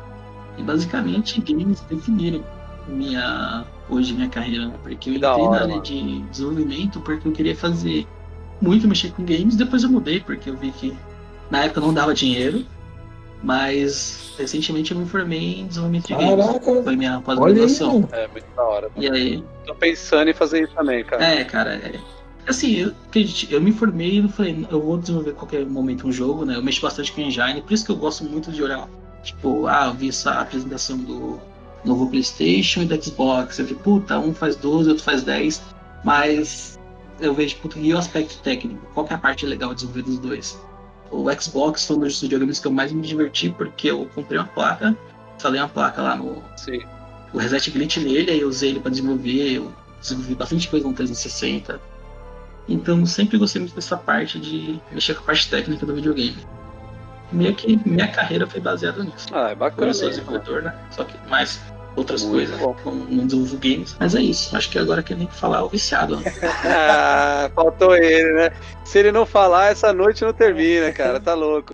E basicamente games definiram minha, hoje minha carreira, né? Porque eu entrei hora, na área mano. de desenvolvimento porque eu queria fazer muito mexer com games, depois eu mudei, porque eu vi que na época não dava dinheiro, mas recentemente eu me formei em desenvolvimento de games. Caraca. Foi minha Olha aí, pós-graduação. É, muito da hora. E aí, Tô pensando em fazer isso também, cara. é, cara, é, assim, eu, acredite, eu me formei e falei, eu vou desenvolver a qualquer momento um jogo, né? Eu mexo bastante com engine, por isso que eu gosto muito de olhar, tipo, ah, eu vi essa apresentação do novo PlayStation e do Xbox. Eu vi, puta, um faz 12, outro faz 10, mas eu vejo, puta, e o aspecto técnico? Qual que é a parte legal de desenvolver dos dois? O Xbox foi um dos videogames que eu mais me diverti porque eu comprei uma placa, instalei uma placa lá no, Sim. o reset glitch nele, aí eu usei ele para desenvolver, eu desenvolvi bastante coisa no 360. Então sempre gostei muito dessa parte de mexer com a parte técnica do videogame. Meio que minha carreira foi baseada nisso. Ah, é Eu bacana sou isso, mano. desenvolvedor, né? Só que mais outras Muito coisas, bom. como desenvolvo games. Mas é isso, acho que agora que eu nem falar o viciado. né? Ah, faltou ele, né? Se ele não falar, essa noite não termina, cara. Tá louco.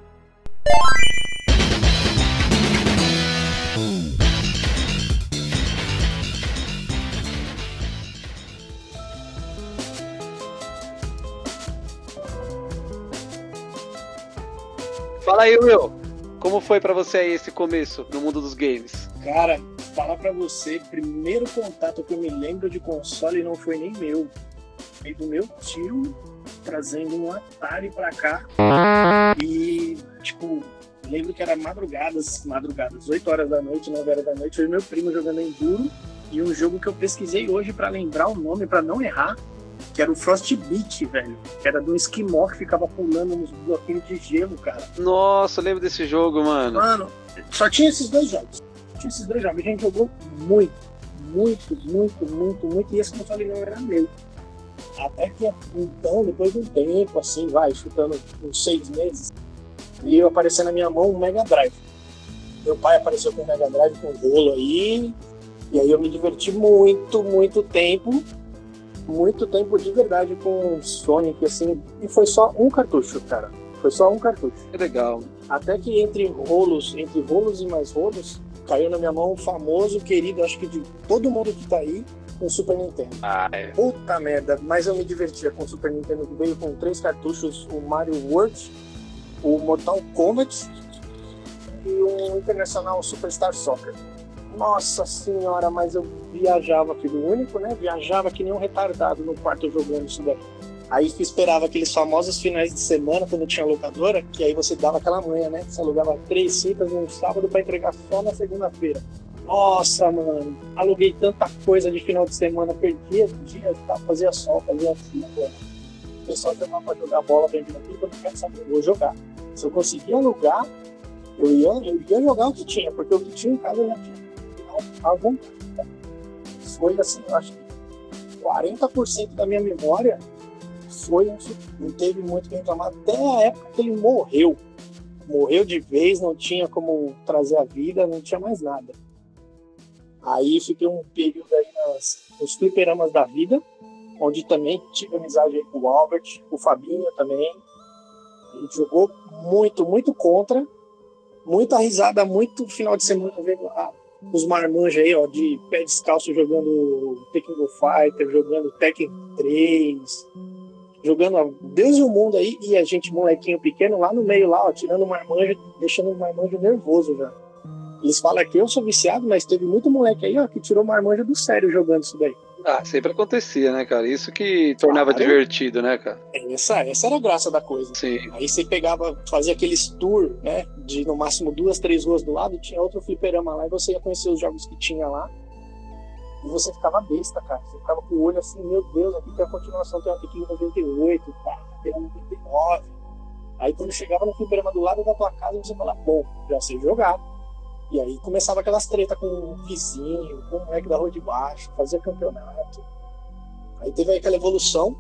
Fala aí, Will. Como foi pra você aí esse começo no mundo dos games? Cara, falar pra você, primeiro contato que eu me lembro de console não foi nem meu. Foi do meu tio trazendo um Atari pra cá. E, tipo, lembro que era madrugadas, madrugadas, 8 horas da noite, 9 horas da noite, e meu primo jogando Enduro. E um jogo que eu pesquisei hoje pra lembrar o nome, pra não errar, que era o Frostbite, velho. Que era do esquimó que ficava pulando nos bloquinhos de gelo, cara. Nossa, eu lembro desse jogo, mano. Mano, só tinha esses dois jogos. Tinha esses dois jogos. A gente jogou muito, muito, muito, muito, muito. E esse console não era meu. Até que então, depois de um tempo, assim, vai, chutando uns seis meses, eu apareceu na minha mão um Mega Drive. Meu pai apareceu com um Mega Drive com rolo aí. E aí eu me diverti muito, muito tempo. Muito tempo de verdade com Sonic, assim. E foi só um cartucho, cara. Foi só um cartucho. Que legal. Até que entre rolos, entre rolos e mais rolos, caiu na minha mão o famoso, querido, acho que de todo mundo que tá aí, o Super Nintendo. Ah, é. Puta merda, mas eu me divertia com o Super Nintendo, que veio com três cartuchos, o Mario World, o Mortal Kombat e o Internacional Superstar Soccer. Nossa senhora, mas eu viajava, filho único, né? Viajava que nem um retardado no quarto jogando isso daí. Aí esperava aqueles famosos finais de semana, quando tinha locadora, que aí você dava aquela manhã, né? Você alugava três fitas no sábado para entregar só na segunda-feira. Nossa, mano, aluguei tanta coisa de final de semana, perdia dia, tá, fazia sol, fazia assim. O pessoal chamava pra jogar bola pra mim aqui, eu não quero saber, eu vou jogar. Se eu conseguir alugar, eu ia, eu ia jogar o que tinha, porque o que tinha em casa eu já tinha. À vontade. Foi assim, acho que 40% da minha memória foi um não teve muito que reclamar até a época que ele morreu. Morreu de vez, não tinha como trazer a vida, não tinha mais nada. Aí fiquei um período aí nas, nos fliperamas da vida, onde também tive amizade com o Albert, com o Fabinho também. A gente jogou muito, muito contra. Muita risada, muito final de semana vendo. Os marmanjos aí, ó, de pé descalço jogando Tekken Go Fighter, jogando Tekken 3, jogando Deus e o mundo aí, e a gente, molequinho pequeno, lá no meio, lá, ó, tirando o marmanjo, deixando o marmanjo nervoso já. Eles falam que eu sou viciado, mas teve muito moleque aí, ó, que tirou marmanjo do sério jogando isso daí. Ah, sempre acontecia, né, cara? Isso que tornava Claro. divertido, né, cara? Essa, essa era a graça da coisa. Sim. Aí você pegava, fazia aqueles tour, né? De no máximo duas, três ruas do lado, tinha outro fliperama lá e você ia conhecer os jogos que tinha lá. E você ficava besta, cara. Você ficava com o olho assim, meu Deus, aqui tem a continuação, tem uma Tekken 98, pá, tem uma 99. Aí quando chegava no fliperama do lado da tua casa, você falava, bom, já sei jogar. E aí começava aquelas tretas com o vizinho, com o moleque da rua de baixo, fazia campeonato. Aí teve aquela evolução,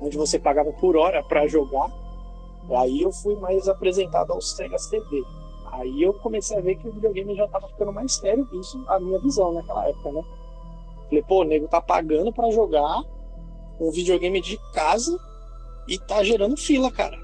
onde você pagava por hora pra jogar. Aí eu fui mais apresentado ao Sega CD. Aí eu comecei a ver que o videogame já tava ficando mais sério, isso a minha visão naquela época, né? Falei, pô, o nego tá pagando pra jogar um videogame de casa e tá gerando fila, cara.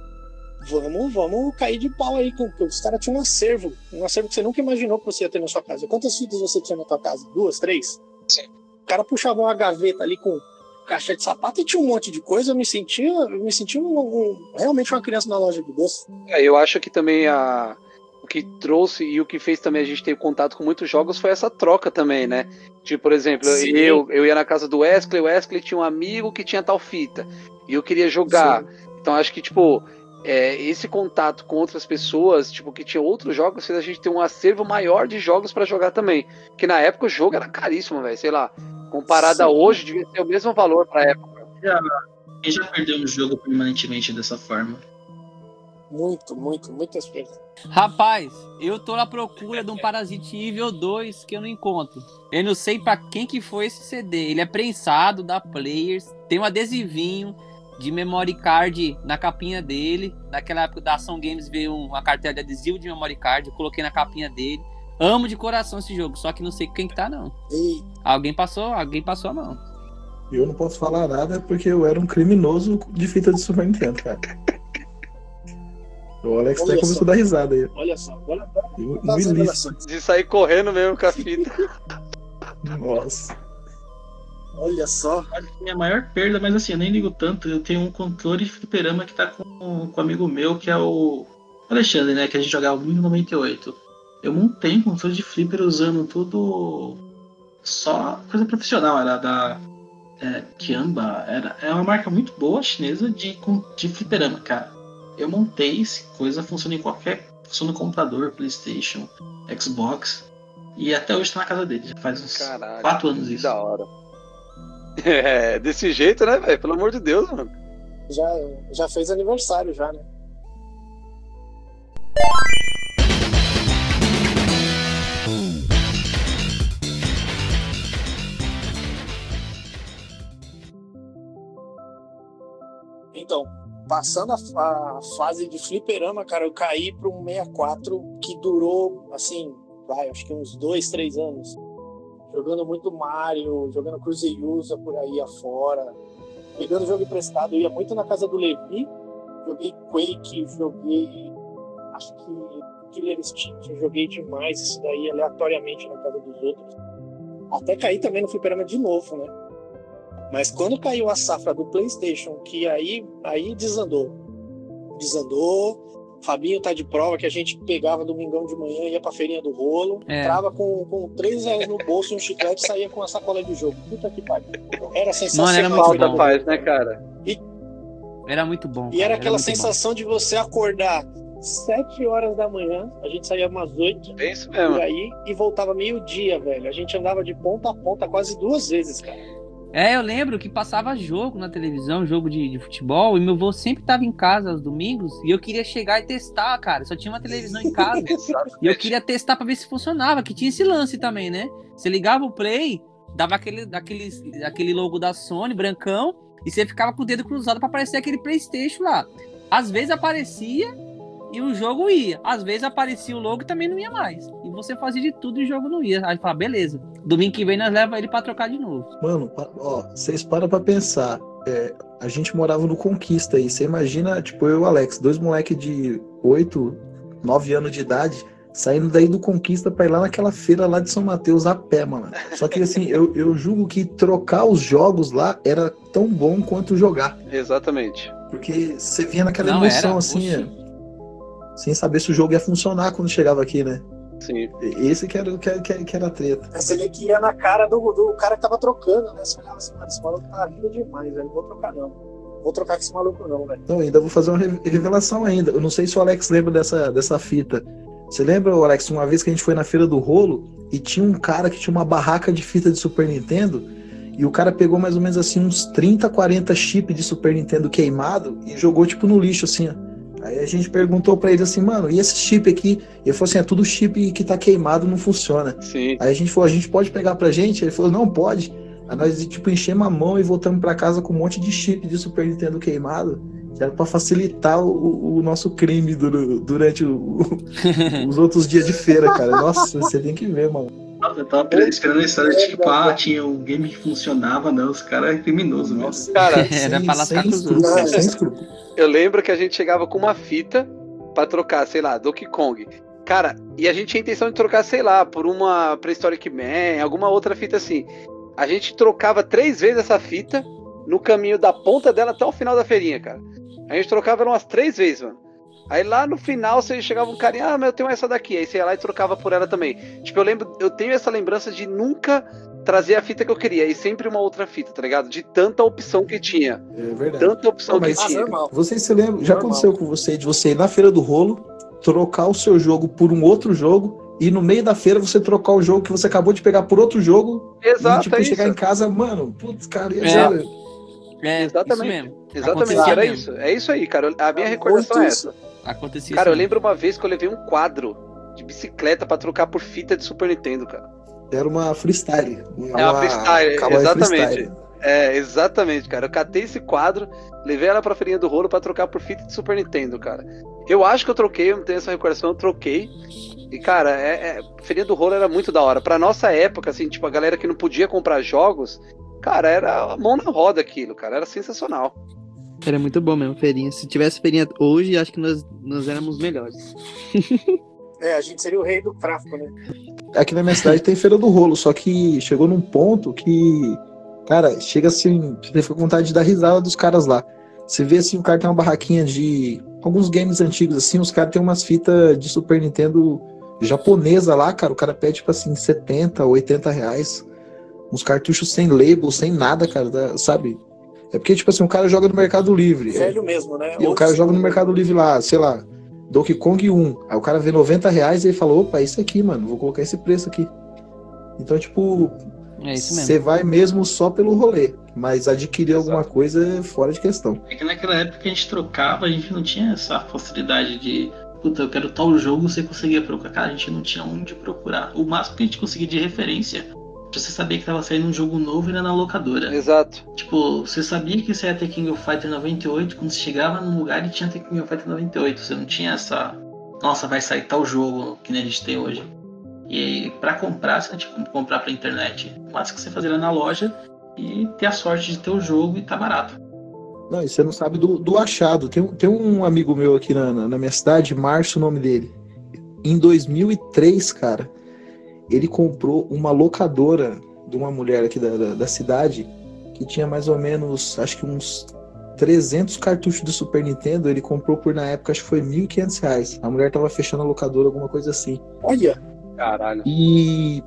Vamos, vamos cair de pau aí, com- os caras tinham um acervo, um acervo que você nunca imaginou que você ia ter na sua casa. Quantas fitas você tinha na tua casa? Duas, três? Sim. O cara puxava uma gaveta ali com caixa de sapato e tinha um monte de coisa, eu me sentia, eu me sentia um- um- realmente uma criança na loja de doce. É, eu acho que também a o que trouxe e o que fez também a gente ter contato com muitos jogos foi essa troca também, né? Tipo, por exemplo, Sim. eu, eu ia na casa do Wesley, o Wesley tinha um amigo que tinha tal fita. E eu queria jogar. Então acho que, tipo, é, esse contato com outras pessoas, tipo, que tinha outros jogos, fez a gente ter um acervo maior de jogos pra jogar também. Que na época o jogo era caríssimo, velho. Sei lá. Comparado a Sim. hoje, devia ter o mesmo valor pra época. Quem já perdeu um jogo permanentemente dessa forma? Muito, muito, muitas vezes. Rapaz, eu tô na procura de um Parasite Evil 2 que eu não encontro. Eu não sei pra quem que foi esse CD. Ele é prensado da Players, tem um adesivinho de memory card na capinha dele. Naquela época da Ação Games veio uma cartela de adesivo de memory card, eu coloquei na capinha dele. Amo de coração esse jogo, só que não sei quem que tá não. Alguém passou, alguém passou a mão. Eu não posso falar nada porque eu era um criminoso de fita de Super Nintendo, cara. O Alex até Olha começou só. a dar risada aí. olha só, olha Eu, revelações. De sair correndo mesmo com a fita. Nossa. Olha só. Minha maior perda, mas assim, eu nem ligo tanto. Eu tenho um controle de fliperama que tá com, com um amigo meu, que é o Alexandre, né? Que a gente jogava muito no 98. Eu montei um controle de flipper usando tudo só coisa profissional. Era da é, Kiamba. Era, é uma marca muito boa chinesa de, de fliperama, cara. Eu montei esse coisa, funciona em qualquer. Funciona no computador, Playstation, Xbox. E até hoje tá na casa dele. Já faz uns Caralho. 4 anos Que isso. da hora. É, desse jeito, né, velho? Pelo amor de Deus, mano. Já, já fez aniversário já, né? Então, passando a, a fase de fliperama, cara, eu caí para um 64 que durou, assim, vai, acho que uns dois, três anos. Jogando muito Mario, jogando Cruzeiro por aí afora. Pegando jogo emprestado, eu ia muito na casa do Levi. Joguei Quake, joguei. Acho que Killer Instinct, joguei demais isso daí aleatoriamente na casa dos outros. Até caí também no fliperama de novo, né? Mas quando caiu a safra do PlayStation, que aí, aí desandou. Desandou. Fabinho tá de prova que a gente pegava domingão de manhã, ia pra feirinha do rolo, É. entrava com, com 3 reais no bolso e um chiclete e saía com a sacola de jogo. Puta que pariu. Era sensacional. Mano, era muito bom. faz, né, cara? Era muito bom. E era cara, aquela bom. sensação de você acordar 7 horas da manhã, a gente saía umas 8 É isso por mesmo. aí e voltava meio-dia, velho. A gente andava de ponta a ponta quase duas vezes, cara. É, eu lembro que passava jogo na televisão, jogo de, de futebol, e meu avô sempre tava em casa aos domingos, e eu queria chegar e testar, cara. Só tinha uma televisão em casa. E eu queria testar pra ver se funcionava, que tinha esse lance também, né? Você ligava o play, dava aquele, aquele, aquele logo da Sony, brancão, e você ficava com o dedo cruzado pra aparecer aquele Playstation lá. Às vezes aparecia e o jogo ia. Às vezes aparecia o logo e também não ia mais. E você fazia de tudo e o jogo não ia. Aí fala, beleza. Domingo que vem nós leva ele pra trocar de novo. Mano, ó, vocês param pra pensar. É, a gente morava no Conquista aí. Você imagina, tipo, eu e o Alex, dois moleques de 8, 9 anos de idade, Saindo daí do Conquista pra ir lá naquela feira lá de São Mateus a pé, mano. Só que assim, eu, eu julgo que trocar os jogos lá era tão bom quanto jogar. Exatamente. Porque você vinha naquela Não, emoção, era, assim, oxe. Sem saber se o jogo ia funcionar quando chegava aqui, né? Sim. Esse que era, que, era- que era- que era a treta. Mas você vê que ia na cara do, do cara que tava trocando, né? Você olhava assim, mano, esse maluco tá lindo demais, velho. Não vou trocar, não. Vou trocar com esse maluco, não, velho. Então, ainda vou fazer uma re- revelação ainda. Eu não sei se o Alex lembra dessa, dessa fita. Você lembra, Alex, uma vez que a gente foi na feira do rolo e tinha um cara que tinha uma barraca de fita de Super Nintendo e o cara pegou mais ou menos assim uns 30, 40 chips de Super Nintendo queimado e jogou tipo no lixo assim, ó. Aí a gente perguntou pra ele assim, mano, e esse chip aqui? Ele falou assim, é tudo chip que tá queimado, não funciona. Sim. Aí a gente falou, a gente pode pegar pra gente? Ele falou, não, pode. Aí nós, tipo, enchemos a mão e voltamos pra casa com um monte de chip de Super Nintendo queimado. Que era pra facilitar o, o nosso crime durante o- os outros dias de feira, cara. Nossa, você tem que ver, mano. Nossa, Eu tava esperando a história de tipo, ah, tinha um game que funcionava, não. Os caras é criminoso mesmo. Nossa, Cara, Era pra lascar os outros. escrúpulo. Eu lembro que a gente chegava com uma fita pra trocar, sei lá, Donkey Kong. Cara, e a gente tinha a intenção de trocar, sei lá, por uma Prehistoric Man, alguma outra fita assim. A gente trocava três vezes essa fita no caminho da ponta dela até o final da feirinha, cara. A gente trocava umas três vezes, mano. Aí lá no final você chegava um carinha, ah, mas eu tenho essa daqui. Aí você ia lá e trocava por ela também. Tipo, eu lembro, eu tenho essa lembrança de nunca trazer a fita que eu queria, e sempre uma outra fita, tá ligado? De tanta opção que tinha. É verdade. Tanta opção Não, que tinha. normal. Vocês se lembram? Já Normal. aconteceu com você de você ir na feira do rolo, trocar o seu jogo por um outro jogo, e no meio da feira você trocar o jogo que você acabou de pegar por outro jogo, Exato, e tipo, é isso. chegar em casa, mano, putz, cara, ia É. ser- É, Exatamente. isso mesmo. Exatamente, Acontecia era mesmo. isso. É isso aí, cara. A minha É recordação é essa. Acontecia Cara, eu isso lembro uma vez que eu levei um quadro de bicicleta pra trocar por fita de Super Nintendo, cara. Era uma freestyle. É uma freestyle, exatamente. freestyle. É, exatamente, cara. Eu catei esse quadro, levei ela pra feirinha do rolo pra trocar por fita de Super Nintendo, cara. Eu acho que eu troquei, eu não tenho essa recordação, eu troquei. E, cara, é, é, feirinha do rolo era muito da hora. Pra nossa época, assim, tipo, a galera que não podia comprar jogos, cara, era a mão na roda aquilo, cara. Era sensacional. Era muito bom mesmo, feirinha. Se tivesse feirinha hoje, acho que nós, nós éramos melhores. É, a gente seria o rei do tráfico, né? Aqui na minha cidade tem feira do rolo, só que chegou num ponto que, cara, chega assim, você fica com vontade de dar risada dos caras lá. Você vê assim, o cara tem uma barraquinha de alguns games antigos, assim, os caras têm umas fitas de Super Nintendo japonesa lá, cara. O cara pede, tipo assim, 70, 80 reais. Uns cartuchos sem label, sem nada, cara, sabe? É porque, tipo assim, o cara joga no Mercado Livre. é, Velho mesmo, né? e o cara joga no. Mercado Livre lá, sei lá, Donkey Kong 1. Aí o cara vê 90 reais e ele fala, opa, é isso aqui, mano, vou colocar esse preço aqui. Então, tipo, É você vai mesmo só pelo rolê, mas adquirir Exato. alguma coisa é fora de questão. É que naquela época que a gente trocava, a gente não tinha essa facilidade de. Puta, eu quero tal jogo, você conseguia procurar. Cara, a gente não tinha onde procurar. O máximo que a gente conseguia de referência. Pra você saber que tava saindo um jogo novo era na locadora. Exato. Tipo, você sabia que você ia ter King of Fighter 98 quando você chegava num lugar e tinha ter King of Fighter 98. Você não tinha essa. Nossa, vai sair tal jogo que nem a gente tem hoje. E pra comprar, você não tinha como comprar pela internet. Máximo que você fazia na loja e ter a sorte de ter o jogo e tá barato. Não, e você não sabe do, do achado. Tem, um- tem um amigo meu aqui na, na, na minha cidade, Márcio, o nome dele. Em 2003, cara, ele comprou uma locadora de uma mulher aqui da, da, da cidade que tinha mais ou menos, acho que uns 300 cartuchos do Super Nintendo. Ele comprou por, na época, acho que foi 1.500 reais. A mulher tava fechando a locadora, alguma coisa assim. Olha, Caralho. E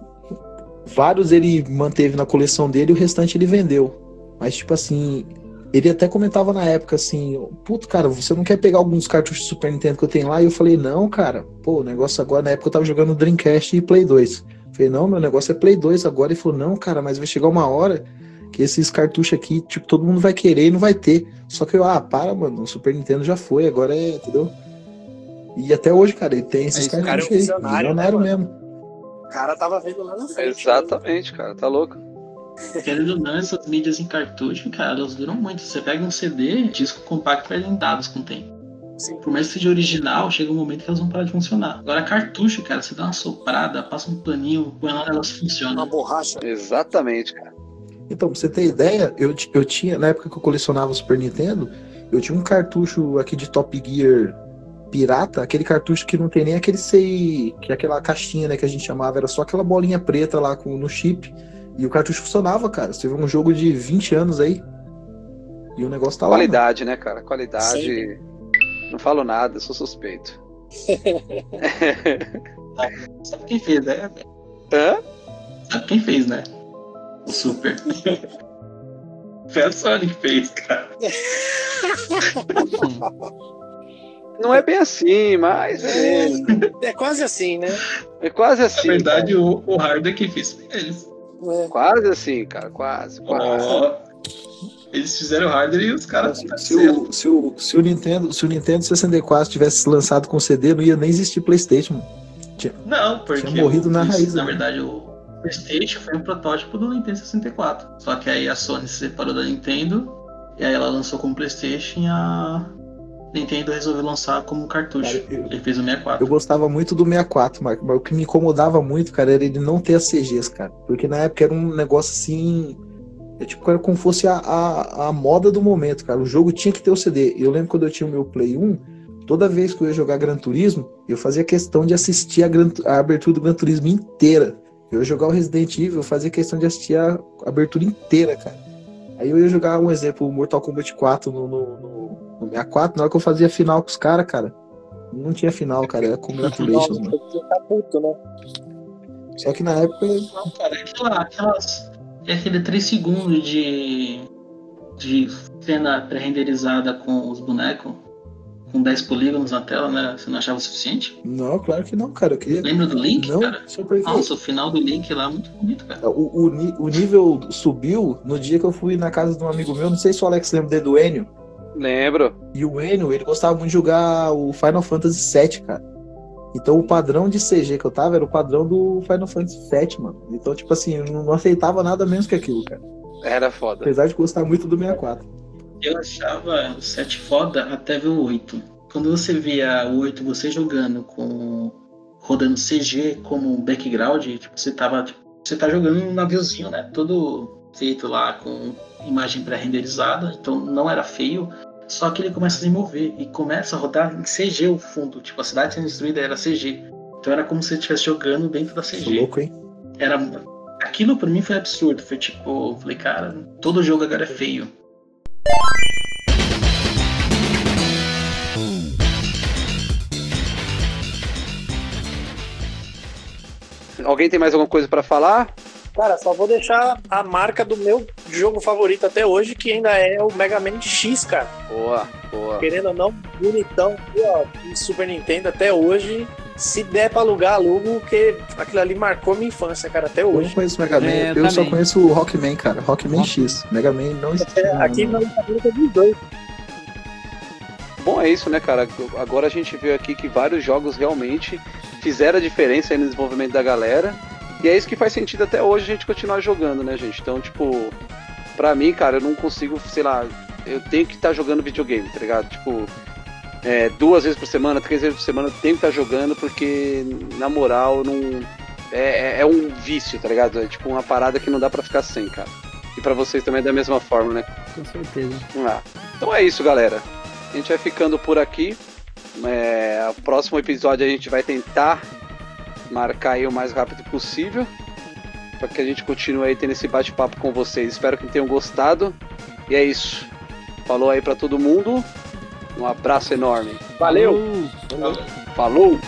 vários ele manteve na coleção dele e o restante ele vendeu. Mas, tipo assim, ele até comentava na época assim: Puto, cara, você não quer pegar alguns cartuchos de Super Nintendo que eu tenho lá? E eu falei: Não, cara, pô, o negócio agora, na época eu tava jogando Dreamcast e Play 2. Eu falei: Não, meu negócio é Play 2 agora. Ele falou: Não, cara, mas vai chegar uma hora que esses cartuchos aqui, tipo, todo mundo vai querer e não vai ter. Só que eu, ah, para, mano, o Super Nintendo já foi, agora é, entendeu? E até hoje, cara, ele tem esses esse cara é um cartuchos aí. visionário, né, mesmo. o cara tava vendo lá na frente. Exatamente, cara. Tá louco? Querendo ou não, essas mídias em cartucho, cara, elas duram muito. Você pega um CD, disco compacto perdem dados com o tempo. Sim. Por mais que seja original, chega um momento que elas vão parar de funcionar. Agora, cartucho, cara, você dá uma soprada, passa um paninho, põe lá, elas Uma funcionam. borracha. Exatamente, cara. Então, pra você ter ideia, eu, eu tinha, na época que eu colecionava o Super Nintendo, eu tinha um cartucho aqui de Top Gear pirata, aquele cartucho que não tem nem aquele sei, que é aquela caixinha, né, que a gente chamava, era só aquela bolinha preta lá com, no chip. E o cartucho funcionava, cara. Você vê um jogo de 20 anos aí. E o negócio tá lá. mano. Qualidade, né, cara? Qualidade. Não falo nada, sou suspeito. Sabe quem fez, né? Hã? Sabe quem fez, né? O Super. Foi a Sony que fez, cara. Não é bem assim, mas é, É quase assim, né? é quase Na assim. verdade, o, o hardware que fez foi eles. É. Quase assim, cara, quase, quase. Ó, eles fizeram o hardware e os caras Se fizeram. o, se, o, se, o Nintendo, se o Nintendo 64 tivesse lançado com CD, não ia nem existir PlayStation. mano. Não, porque. Tinha morrido o- na raiz, Na né? verdade, o PlayStation foi um protótipo do Nintendo 64. Só que aí a Sony se separou da Nintendo. E aí ela lançou como PlayStation e a Nintendo resolveu lançar como cartucho. Cara, eu- Ele fez o 64. Eu gostava muito do 64, Marco, mas o que me incomodava muito, cara, era ele não ter as CGs, cara. Porque na época era um negócio assim. É tipo, era como fosse a, a, a moda do momento, cara. O jogo tinha que ter o CD. Eu lembro quando eu tinha o meu Play 1, toda vez que eu ia jogar Gran Turismo, eu fazia questão de assistir a, Gran- a abertura do Gran Turismo inteira. Eu ia jogar o Resident Evil, eu fazia questão de assistir a abertura inteira, cara. Aí eu ia jogar um exemplo, Mortal Kombat 4 no, no, no, no 64, na hora que eu fazia final com os caras, cara. Não tinha final, cara, era congratulations, mano. Tá puto, né? Só que na época Não, cara, aquela, aquelas. É aquele 3 segundos de. de cena pré-renderizada com os bonecos, com 10 polígonos na tela, né? Você não achava o suficiente? Não, claro que não, cara. Eu queria. Lembra do Link, Não, cara? Nossa, o final do Link lá é muito bonito, cara. o, o, ni- o nível subiu no dia que eu fui na casa de um amigo meu. Não sei se o Alex lembra dele do Enio. Lembro. E o Enio, ele gostava muito de jogar o Final Fantasy VII, cara. Então o padrão de CG que eu tava era o padrão do Final Fantasy VII, mano. Então, tipo assim, eu não aceitava nada menos que aquilo, cara. Era foda. Apesar de gostar muito do 64. Eu achava o 7 foda até ver o 8. Quando você via o 8 você jogando com. rodando CG como um background, tipo, você tava. tipo, você tá jogando um naviozinho, né? Todo feito lá com imagem pré-renderizada, então não era feio. Só que ele começa a se mover e começa a rodar em CG o fundo. Tipo, a cidade sendo destruída era CG. Então era como se você estivesse jogando dentro da CG. louco, hein? Era. Aquilo pra mim foi absurdo. Foi tipo, eu falei, cara, todo jogo agora é feio. Alguém tem mais alguma coisa pra falar? Cara, só vou deixar a marca do meu jogo favorito até hoje, que ainda é o Mega Man X, cara. Boa, boa. Querendo ou não, bonitão aqui, ó, de Super Nintendo até hoje. Se der pra alugar, alugo, porque aquilo ali marcou minha infância, cara, até Eu não hoje. conheço Mega Man, É, eu eu só conheço o Rockman, cara. Rockman X. Mega Man não existe. É, aqui na favorita dos dois. Bom, é isso, né, cara? Agora a gente viu aqui que vários jogos realmente fizeram a diferença aí no desenvolvimento da galera. E é isso que faz sentido até hoje a gente continuar jogando, né, gente? Então, tipo, pra mim, cara, eu não consigo, sei lá, eu tenho que estar jogando videogame, tá ligado? Tipo, é, duas vezes por semana, três vezes por semana, tenho que estar jogando porque, na moral, não. É, é- é um vício, tá ligado? É tipo uma parada que não dá pra ficar sem, cara. E pra vocês também é da mesma forma, né? Com certeza. Ah, então é isso, galera. A gente vai ficando por aqui. É, o próximo episódio a gente vai tentar marcar aí o mais rápido possível. Para que a gente continue aí tendo esse bate-papo com vocês. Espero que tenham gostado. E é isso. Falou aí para todo mundo. Um abraço enorme. Valeu! Uh, Falou!